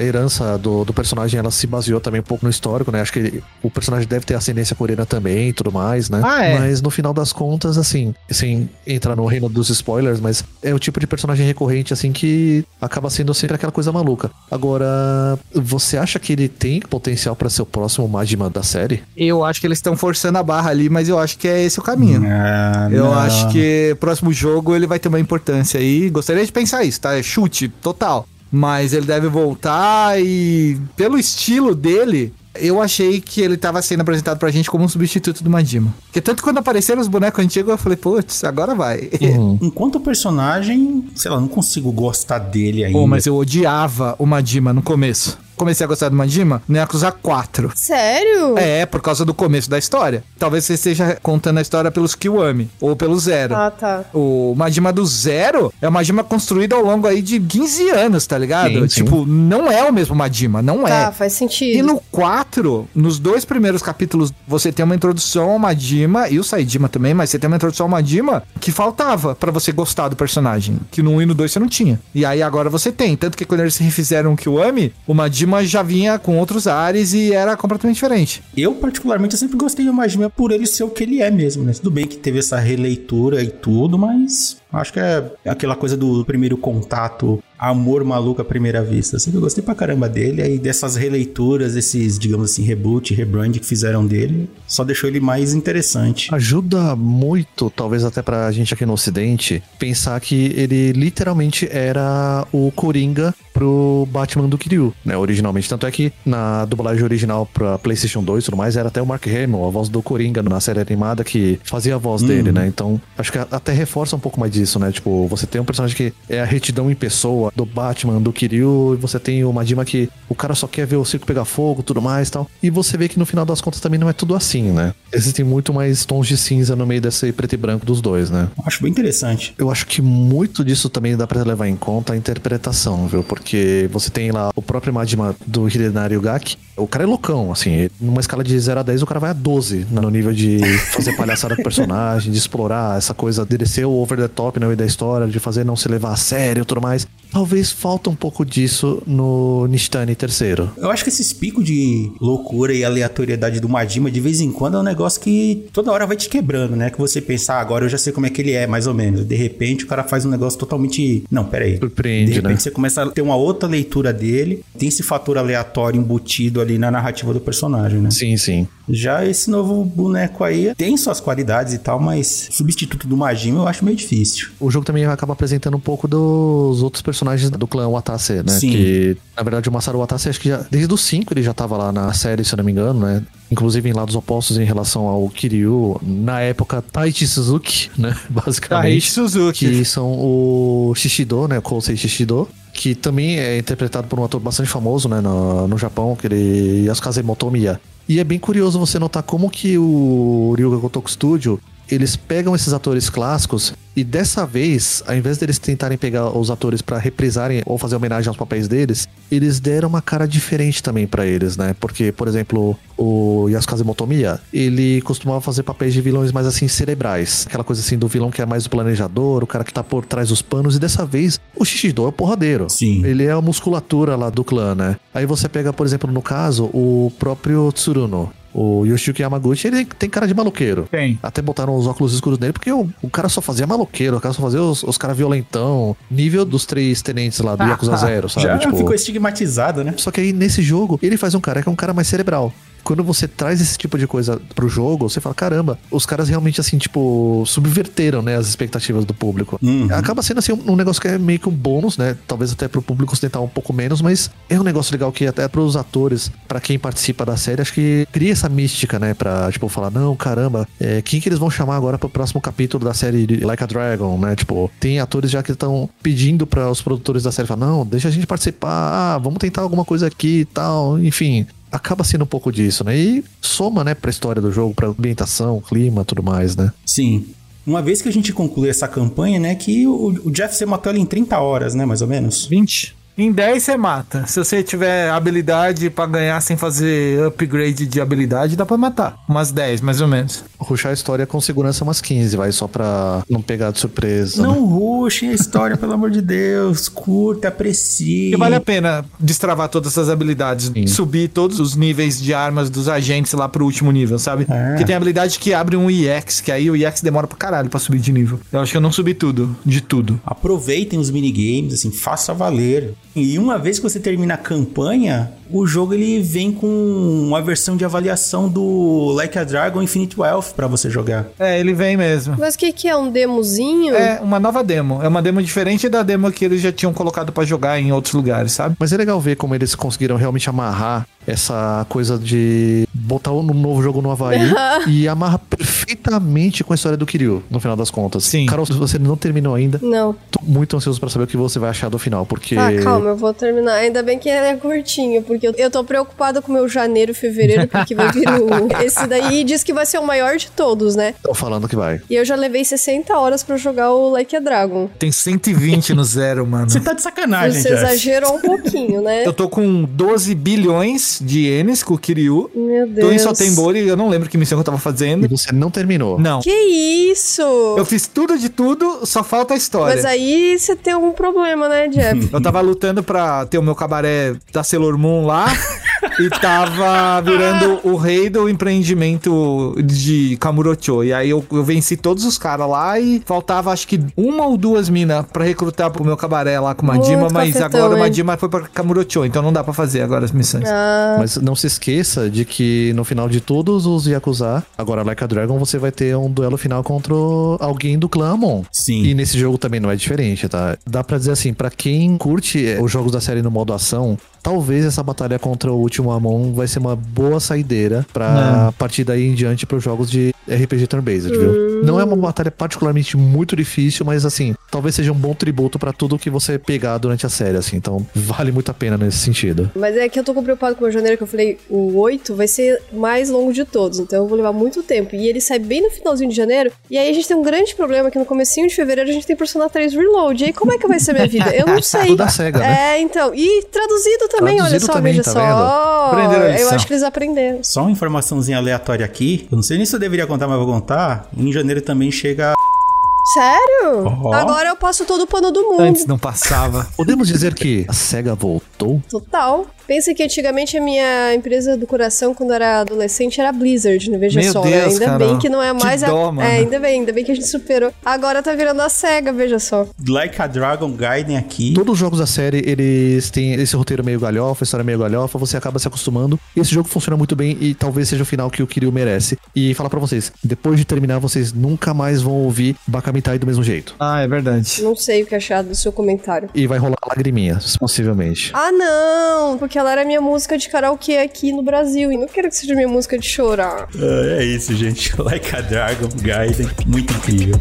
herança do, do personagem ela se baseou também um pouco no histórico, né? Acho que ele- o personagem deve ter ascendência coreana também e tudo mais, né? Ah, é? Mas no final das contas, assim, sem entrar no reino dos spoilers, mas é o tipo de personagem recorrente, assim, que acaba sendo sempre aquela coisa maluca. Agora, você acha que ele tem potencial pra ser o próximo Majima da série? Eu acho que eles estão forçando a barra ali, mas eu acho que é esse o caminho. Ah, Eu não. acho que próximo jogo ele vai ter uma importância aí. Gostaria de pensar isso, tá? É chute total. Mas ele deve voltar e pelo estilo dele, eu achei que ele tava sendo apresentado pra gente como um substituto do Majima. Porque tanto quando apareceram os bonecos antigos, eu falei, putz, agora vai. [laughs] Uhum. Enquanto personagem, sei lá, não consigo gostar dele ainda. Pô, mas eu odiava o Majima no começo. Comecei a gostar do Majima no Yakuza 4. Sério? É, por causa do começo da história. Talvez você esteja contando a história pelos Kiwami ou pelo Zero. Ah, tá. O Majima do Zero é uma Majima construída ao longo aí de 15 anos, tá ligado? Sim, sim. tipo, não é o mesmo Majima, não Tá, é. faz E sentido. no 4, nos dois primeiros capítulos, você tem uma introdução ao Majima e o Saidima também, mas você tem uma introdução ao Majima que faltava pra você gostar do personagem, que no 1 e no 2 você não tinha. E aí agora você tem, tanto que quando eles refizeram o Kiwami, o Majima já vinha com outros ares e era completamente diferente. Eu, particularmente, eu sempre gostei do Majima por ele ser o que ele é mesmo, né? Tudo bem que teve essa releitura e tudo, mas acho que é aquela coisa do primeiro contato, amor maluco à primeira vista. Eu sempre gostei pra caramba dele, aí dessas releituras, esses, digamos assim, reboot, rebrand que fizeram dele, só deixou ele mais interessante. Ajuda muito, talvez até pra gente aqui no Ocidente, pensar que ele literalmente era o Coringa pro Batman do Kiryu, né, originalmente. Tanto é que na dublagem original pra PlayStation 2 e tudo mais, era até o Mark Hamill, a voz do Coringa na série animada que fazia a voz dele, né? Então, acho que até reforça um pouco mais disso, né? Tipo, você tem um personagem que é a retidão em pessoa do Batman, do Kiryu, e você tem o Majima que o cara só quer ver o circo pegar fogo, tudo mais e tal. E você vê que no final das contas também não é tudo assim, né? Existem muito mais tons de cinza no meio desse preto e branco dos dois, né? Acho bem interessante. Eu acho que muito disso também dá pra levar em conta a interpretação, viu? Porque você tem lá o próprio Majima do Hidenari Yugaki. O cara é loucão, assim. Numa escala de 0 a 10, o cara vai a 12 no nível de fazer palhaçada com o personagem, de explorar essa coisa dele ser o over the top no meio da história, de fazer não se levar a sério e tudo mais. Talvez falta um pouco disso no Nishitani terceiro. Eu acho que esses picos de loucura e aleatoriedade do Majima, de vez em quando, é um negócio que toda hora vai te quebrando, né? Que você pensa, ah, agora eu já sei como é que ele é, mais ou menos. De repente, o cara faz um negócio totalmente. Não, peraí. Surpreende, De repente, né? você começa a ter uma outra leitura dele. Tem esse fator aleatório embutido ali na narrativa do personagem, né? Sim, sim. Já esse novo boneco aí tem suas qualidades e tal, mas substituto do Majima eu acho meio difícil. O jogo também acaba apresentando um pouco dos outros personagens do clã Watase, né? Sim. Que, na verdade, o Masaru Watase, acho que já, desde os 5 ele já tava lá na série, se eu não me engano, né? Inclusive em lados opostos em relação ao Kiryu, na época Taichi Suzuki, né? [laughs] Basicamente. Taichi Suzuki. Que são o Shishido, né? O Kousei Shishido. Que também é interpretado por um ator bastante famoso, né? No, no Japão, que ele... Yasukaze Motomiya. E é bem curioso você notar como que o Ryuga Gotoku Studio eles pegam esses atores clássicos e dessa vez, ao invés deles tentarem pegar os atores pra reprisarem ou fazer homenagem aos papéis deles, eles deram uma cara diferente também pra eles, né? Porque, por exemplo, o Yasukaze Motomiya, ele costumava fazer papéis de vilões mais assim cerebrais, aquela coisa assim do vilão que é mais o planejador, o cara que tá por trás dos panos e dessa vez o Shishido é o porradeiro. Sim. Ele é a musculatura lá do clã, né? Aí você pega, por exemplo, no caso, o próprio Tsuruno. O Yoshiyuki Yamaguchi, ele tem cara de maloqueiro. Tem. Até botaram os óculos escuros nele, porque o, o cara só fazia maloqueiro, o cara só fazia os, os caras violentão, nível dos três tenentes lá do Yakuza [laughs] Zero, sabe? Já Tipo, ficou estigmatizado, né? Só que aí nesse jogo, ele faz um cara que é um cara mais cerebral. Quando você traz esse tipo de coisa pro jogo, você fala, caramba, os caras realmente, assim, tipo, subverteram, né, as expectativas do público. Uhum. Acaba sendo, assim, um, um negócio que é meio que um bônus, né? Talvez até pro público ocidental um pouco menos, mas é um negócio legal que até pros atores, pra quem participa da série, acho que cria essa mística, né? Pra, tipo, falar, não, caramba, é, quem que eles vão chamar agora pro próximo capítulo da série de Like a Dragon, né? Tipo, tem atores já que estão pedindo para os produtores da série falar, não, deixa a gente participar, ah, vamos tentar alguma coisa aqui e tal, enfim. Acaba sendo um pouco disso, né? E soma, né, pra história do jogo, pra ambientação, clima, tudo mais, né? Sim. Uma vez que a gente conclui essa campanha, né, que o, o Jeff você matou ele em 30 horas, né, mais ou menos. 20. Em 10 você mata. Se você tiver habilidade pra ganhar sem fazer upgrade de habilidade, dá pra matar. Umas 10, mais ou menos. Ruxar a história com segurança umas 15, vai, só pra não pegar de surpresa. né? Não ruxem a história, pelo amor de Deus. Curta, aprecie. E vale a pena destravar todas essas habilidades. Sim. Subir todos os níveis de armas dos agentes lá pro último nível, sabe? É. Porque tem habilidade que abre um EX, que aí o EX demora pra caralho pra subir de nível. Eu acho que eu não subi tudo, de tudo. Aproveitem os minigames, assim, faça valer. E uma vez que você termina a campanha, o jogo ele vem com uma versão de avaliação do Like a Dragon Infinite Wealth pra você jogar. É, ele vem mesmo. Mas o que, que é? Um demozinho? É uma nova demo. É uma demo diferente da demo que eles já tinham colocado pra jogar em outros lugares, sabe? Mas é legal ver como eles conseguiram realmente amarrar essa coisa de botar um novo jogo no Havaí [laughs] e amarra perfeitamente com a história do Kiryu, no final das contas. Sim. Carol, se você não terminou ainda, Não. tô muito ansioso pra saber o que você vai achar do final, porque. Tá, calma, eu vou terminar. Ainda bem que ele é curtinho, porque eu, tô preocupada com o meu janeiro e fevereiro, [laughs] porque vai vir o. Esse daí diz que vai ser o maior de todos, né? Tô falando que vai. E eu já levei 60 horas pra jogar o Like a Dragon. Tem 120 no zero, mano. Você tá de sacanagem, Você exagerou um pouquinho, né? Eu tô com 12 bilhões de ienes com o Kiryu. Meu Tô em Deus. Sotembori, eu não lembro que missão que eu tava E fazendo. você não terminou. Não. Que isso? Eu fiz tudo de tudo, só falta a história. Mas aí você tem algum problema, né, Jeff? Eu tava lutando pra ter o meu cabaré da Sailor Moon lá. [laughs] e tava virando o rei do empreendimento de Kamurocho. E aí eu, eu venci todos os caras lá e faltava acho que uma ou duas minas pra recrutar pro meu cabaré lá com o Madima, Muito mas cafetão, agora o hein? Madima foi pra Kamurocho, então não dá pra fazer agora as missões. Ah, Mas não se esqueça de que no final de todos os Yakuza, agora Like a Dragon, você vai ter um duelo final contra alguém do clã Amon. Sim. E nesse jogo também não é diferente, tá? Dá pra dizer assim, pra quem curte eh, os jogos da série no modo ação, talvez essa batalha contra o último Amon vai ser uma boa saideira pra partir daí em diante pros jogos de RPG turn-based, viu? Não é uma batalha particularmente muito difícil, mas assim, talvez seja um bom tributo pra tudo que você pegar durante a série, assim. Então, vale muito a pena nesse sentido. mas é que eu tô preocupado com o meu janeiro, que eu falei, o 8 vai ser mais longo de todos, então eu vou levar muito tempo. E ele sai bem no finalzinho de janeiro, e aí a gente tem um grande problema que no comecinho de fevereiro a gente tem Persona 3 Reload. E aí como é que vai ser a minha vida? Eu não [laughs] sei. Tudo da SEGA, né? É, então. E traduzido também, olha Traduzido só, também, veja tá só. Aprenderam a Eu lição. acho que eles aprenderam. Só uma informaçãozinha aleatória aqui. Eu não sei nem se eu deveria contar, mas vou contar. Em janeiro também chega. Sério? Ó. Agora eu passo todo o pano do mundo. Antes não passava. Podemos dizer que a SEGA voltou? Total. Pensa que antigamente a minha empresa do coração, quando eu era adolescente, era Blizzard, né? Veja Meu só, né? Deus, Ainda Carol. bem que não é mais a. dó, mano. É, ainda bem, ainda bem que a gente superou. Agora tá virando a SEGA, veja só. Like a Dragon Gaiden aqui. Todos os jogos da série, eles têm esse roteiro meio galhofa, história meio galhofa, você acaba se acostumando. E esse jogo funciona muito bem e talvez seja o final que o Kiryu merece. E falar pra vocês, depois de terminar, vocês nunca mais vão ouvir Bakamitai do mesmo jeito. Ah, é verdade. Não sei o que achar do seu comentário. E vai rolar lagriminhas, possivelmente. Ah, não! Porque ela era minha música de karaokê aqui no Brasil. E não quero que seja minha música de chorar. Ah, é isso, gente. [laughs] Like a Dragon Gaiden. Muito incrível.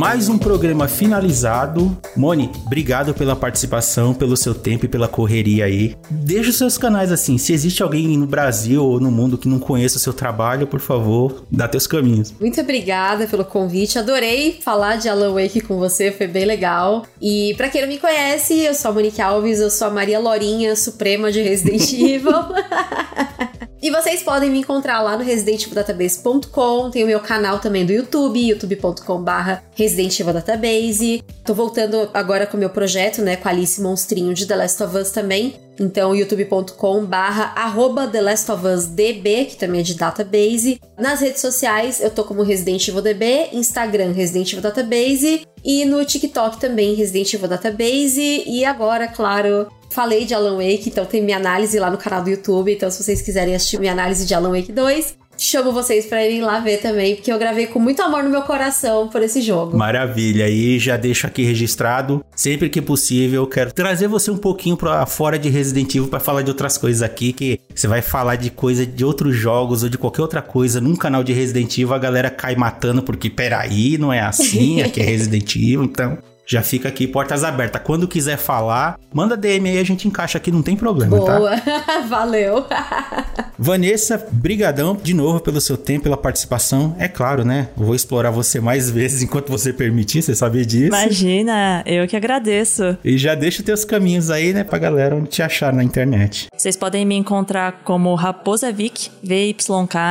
Mais um programa finalizado. Moni, obrigado pela participação, pelo seu tempo e pela correria aí. Deixa os seus canais assim. Se existe alguém no Brasil ou no mundo que não conheça o seu trabalho, por favor, dá teus caminhos. Muito obrigada pelo convite. Adorei falar de Alan Wake com você, foi bem legal. E pra quem não me conhece, eu sou a Monique Alves, eu sou a Maria Lorinha Suprema de Resident [laughs] Evil. [laughs] E vocês podem me encontrar lá no residentevildatabase.com. Tem o meu canal também do YouTube, youtube.com/barra Resident Evil Database. Tô voltando agora com o meu projeto, né, com Alice Monstrinho de The Last of Us também. Então, youtube.com barra arroba The Last of Us DB, que também é de database. Nas redes sociais, eu tô como Resident Evil DB, Instagram Resident Evil Database e no TikTok também Resident Evil Database. E agora, claro, falei de Alan Wake, então tem minha análise lá no canal do YouTube. Então, se vocês quiserem assistir minha análise de Alan Wake 2, chamo vocês para irem lá ver também, porque eu gravei com muito amor no meu coração por esse jogo. Maravilha, e já deixo aqui registrado, sempre que possível, eu quero trazer você um pouquinho para fora de Resident Evil para falar de outras coisas aqui, que você vai falar de coisa de outros jogos ou de qualquer outra coisa num canal de Resident Evil, a galera cai matando porque peraí, não é assim, [laughs] aqui é Resident Evil, então já fica aqui portas abertas. Quando quiser falar, manda DM aí, a gente encaixa aqui, não tem problema, Boa. tá? [laughs] Valeu. [laughs] Vanessa, brigadão de novo pelo seu tempo, pela participação. É claro, né? Eu vou explorar você mais vezes enquanto você permitir, você sabia disso? Imagina, eu que agradeço. E já deixa os teus caminhos aí, né, pra galera onde te achar na internet. Vocês podem me encontrar como Raposa Vic, VYK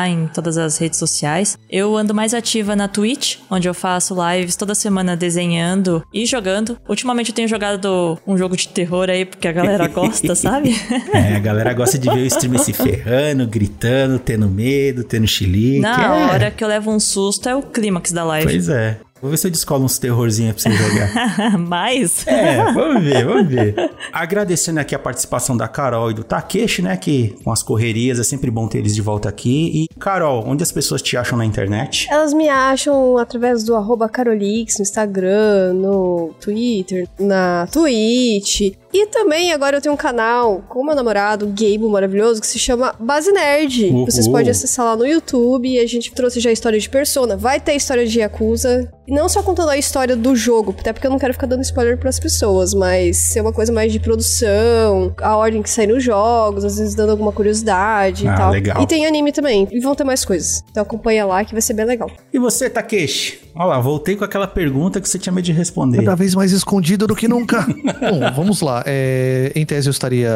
em todas as redes sociais. Eu ando mais ativa na Twitch, onde eu faço lives toda semana desenhando e jogando. Ultimamente eu tenho jogado um jogo de terror aí, porque a galera [laughs] gosta, sabe? É, a galera gosta de ver o streamer se ferrando, gritando, tendo medo, tendo chilique. Na é. hora que eu levo um susto é o clímax da live. Pois é. Vou ver se eu descolo uns terrorzinhos pra você jogar. [laughs] Mas. É, vamos ver, vamos ver. Agradecendo aqui a participação da Carol e do Takeshi, né? Que com as correrias é sempre bom ter eles de volta aqui. E, Carol, onde as pessoas te acham na internet? Elas me acham através do arroba Carolix no Instagram, no Twitter, na Twitch. E também agora eu tenho um canal com meu namorado, Gabe maravilhoso, que se chama Base Nerd. Uhul. Vocês podem acessar lá no YouTube. E a gente trouxe já a história de Persona. Vai ter história de Yakuza. E não só contando a história do jogo, até porque eu não quero ficar dando spoiler pras pessoas, mas ser uma coisa mais de produção, a ordem que sai nos jogos, às vezes dando alguma curiosidade Ah, e tal. legal. E tem anime também. E vão ter mais coisas. Então acompanha lá que vai ser bem legal. E você, Takeshi? Olha lá, voltei com aquela pergunta que você tinha medo de responder. Cada vez mais escondido do que nunca. [laughs] Bom, vamos lá. É, em tese eu estaria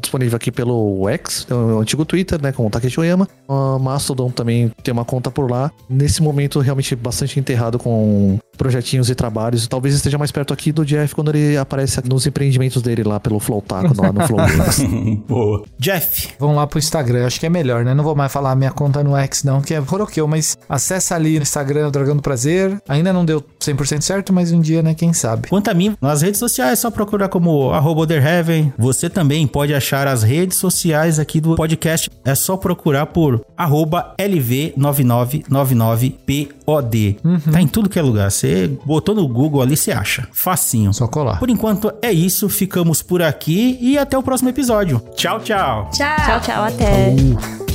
disponível aqui pelo X, o antigo Twitter, né, com o Takeshi Oyama. A Mastodon também tem uma conta por lá. Nesse momento, realmente bastante enterrado com projetinhos e trabalhos. Talvez esteja mais perto aqui do Jeff quando ele aparece nos empreendimentos dele lá pelo Flow Taco, lá no Flow. [laughs] Boa. Jeff, Vamos lá pro Instagram, acho que é melhor, né? Não vou mais falar minha conta no X, não, que é Horokeu, mas acessa ali no Instagram, o Dragão do Prazer. Ainda não deu 100% certo, mas um dia, né? Quem sabe. Quanto a mim, nas redes sociais é só procurar como arroba Otherheaven. Você também pode achar as redes sociais aqui do podcast. É só procurar por arroba LV9999POD. Tá em tudo que é lugar. Você botou no Google ali, você acha. Facinho. Só colar. Por enquanto é isso. Ficamos por aqui e até o próximo episódio. Tchau, tchau. Tchau. Tchau, tchau, até.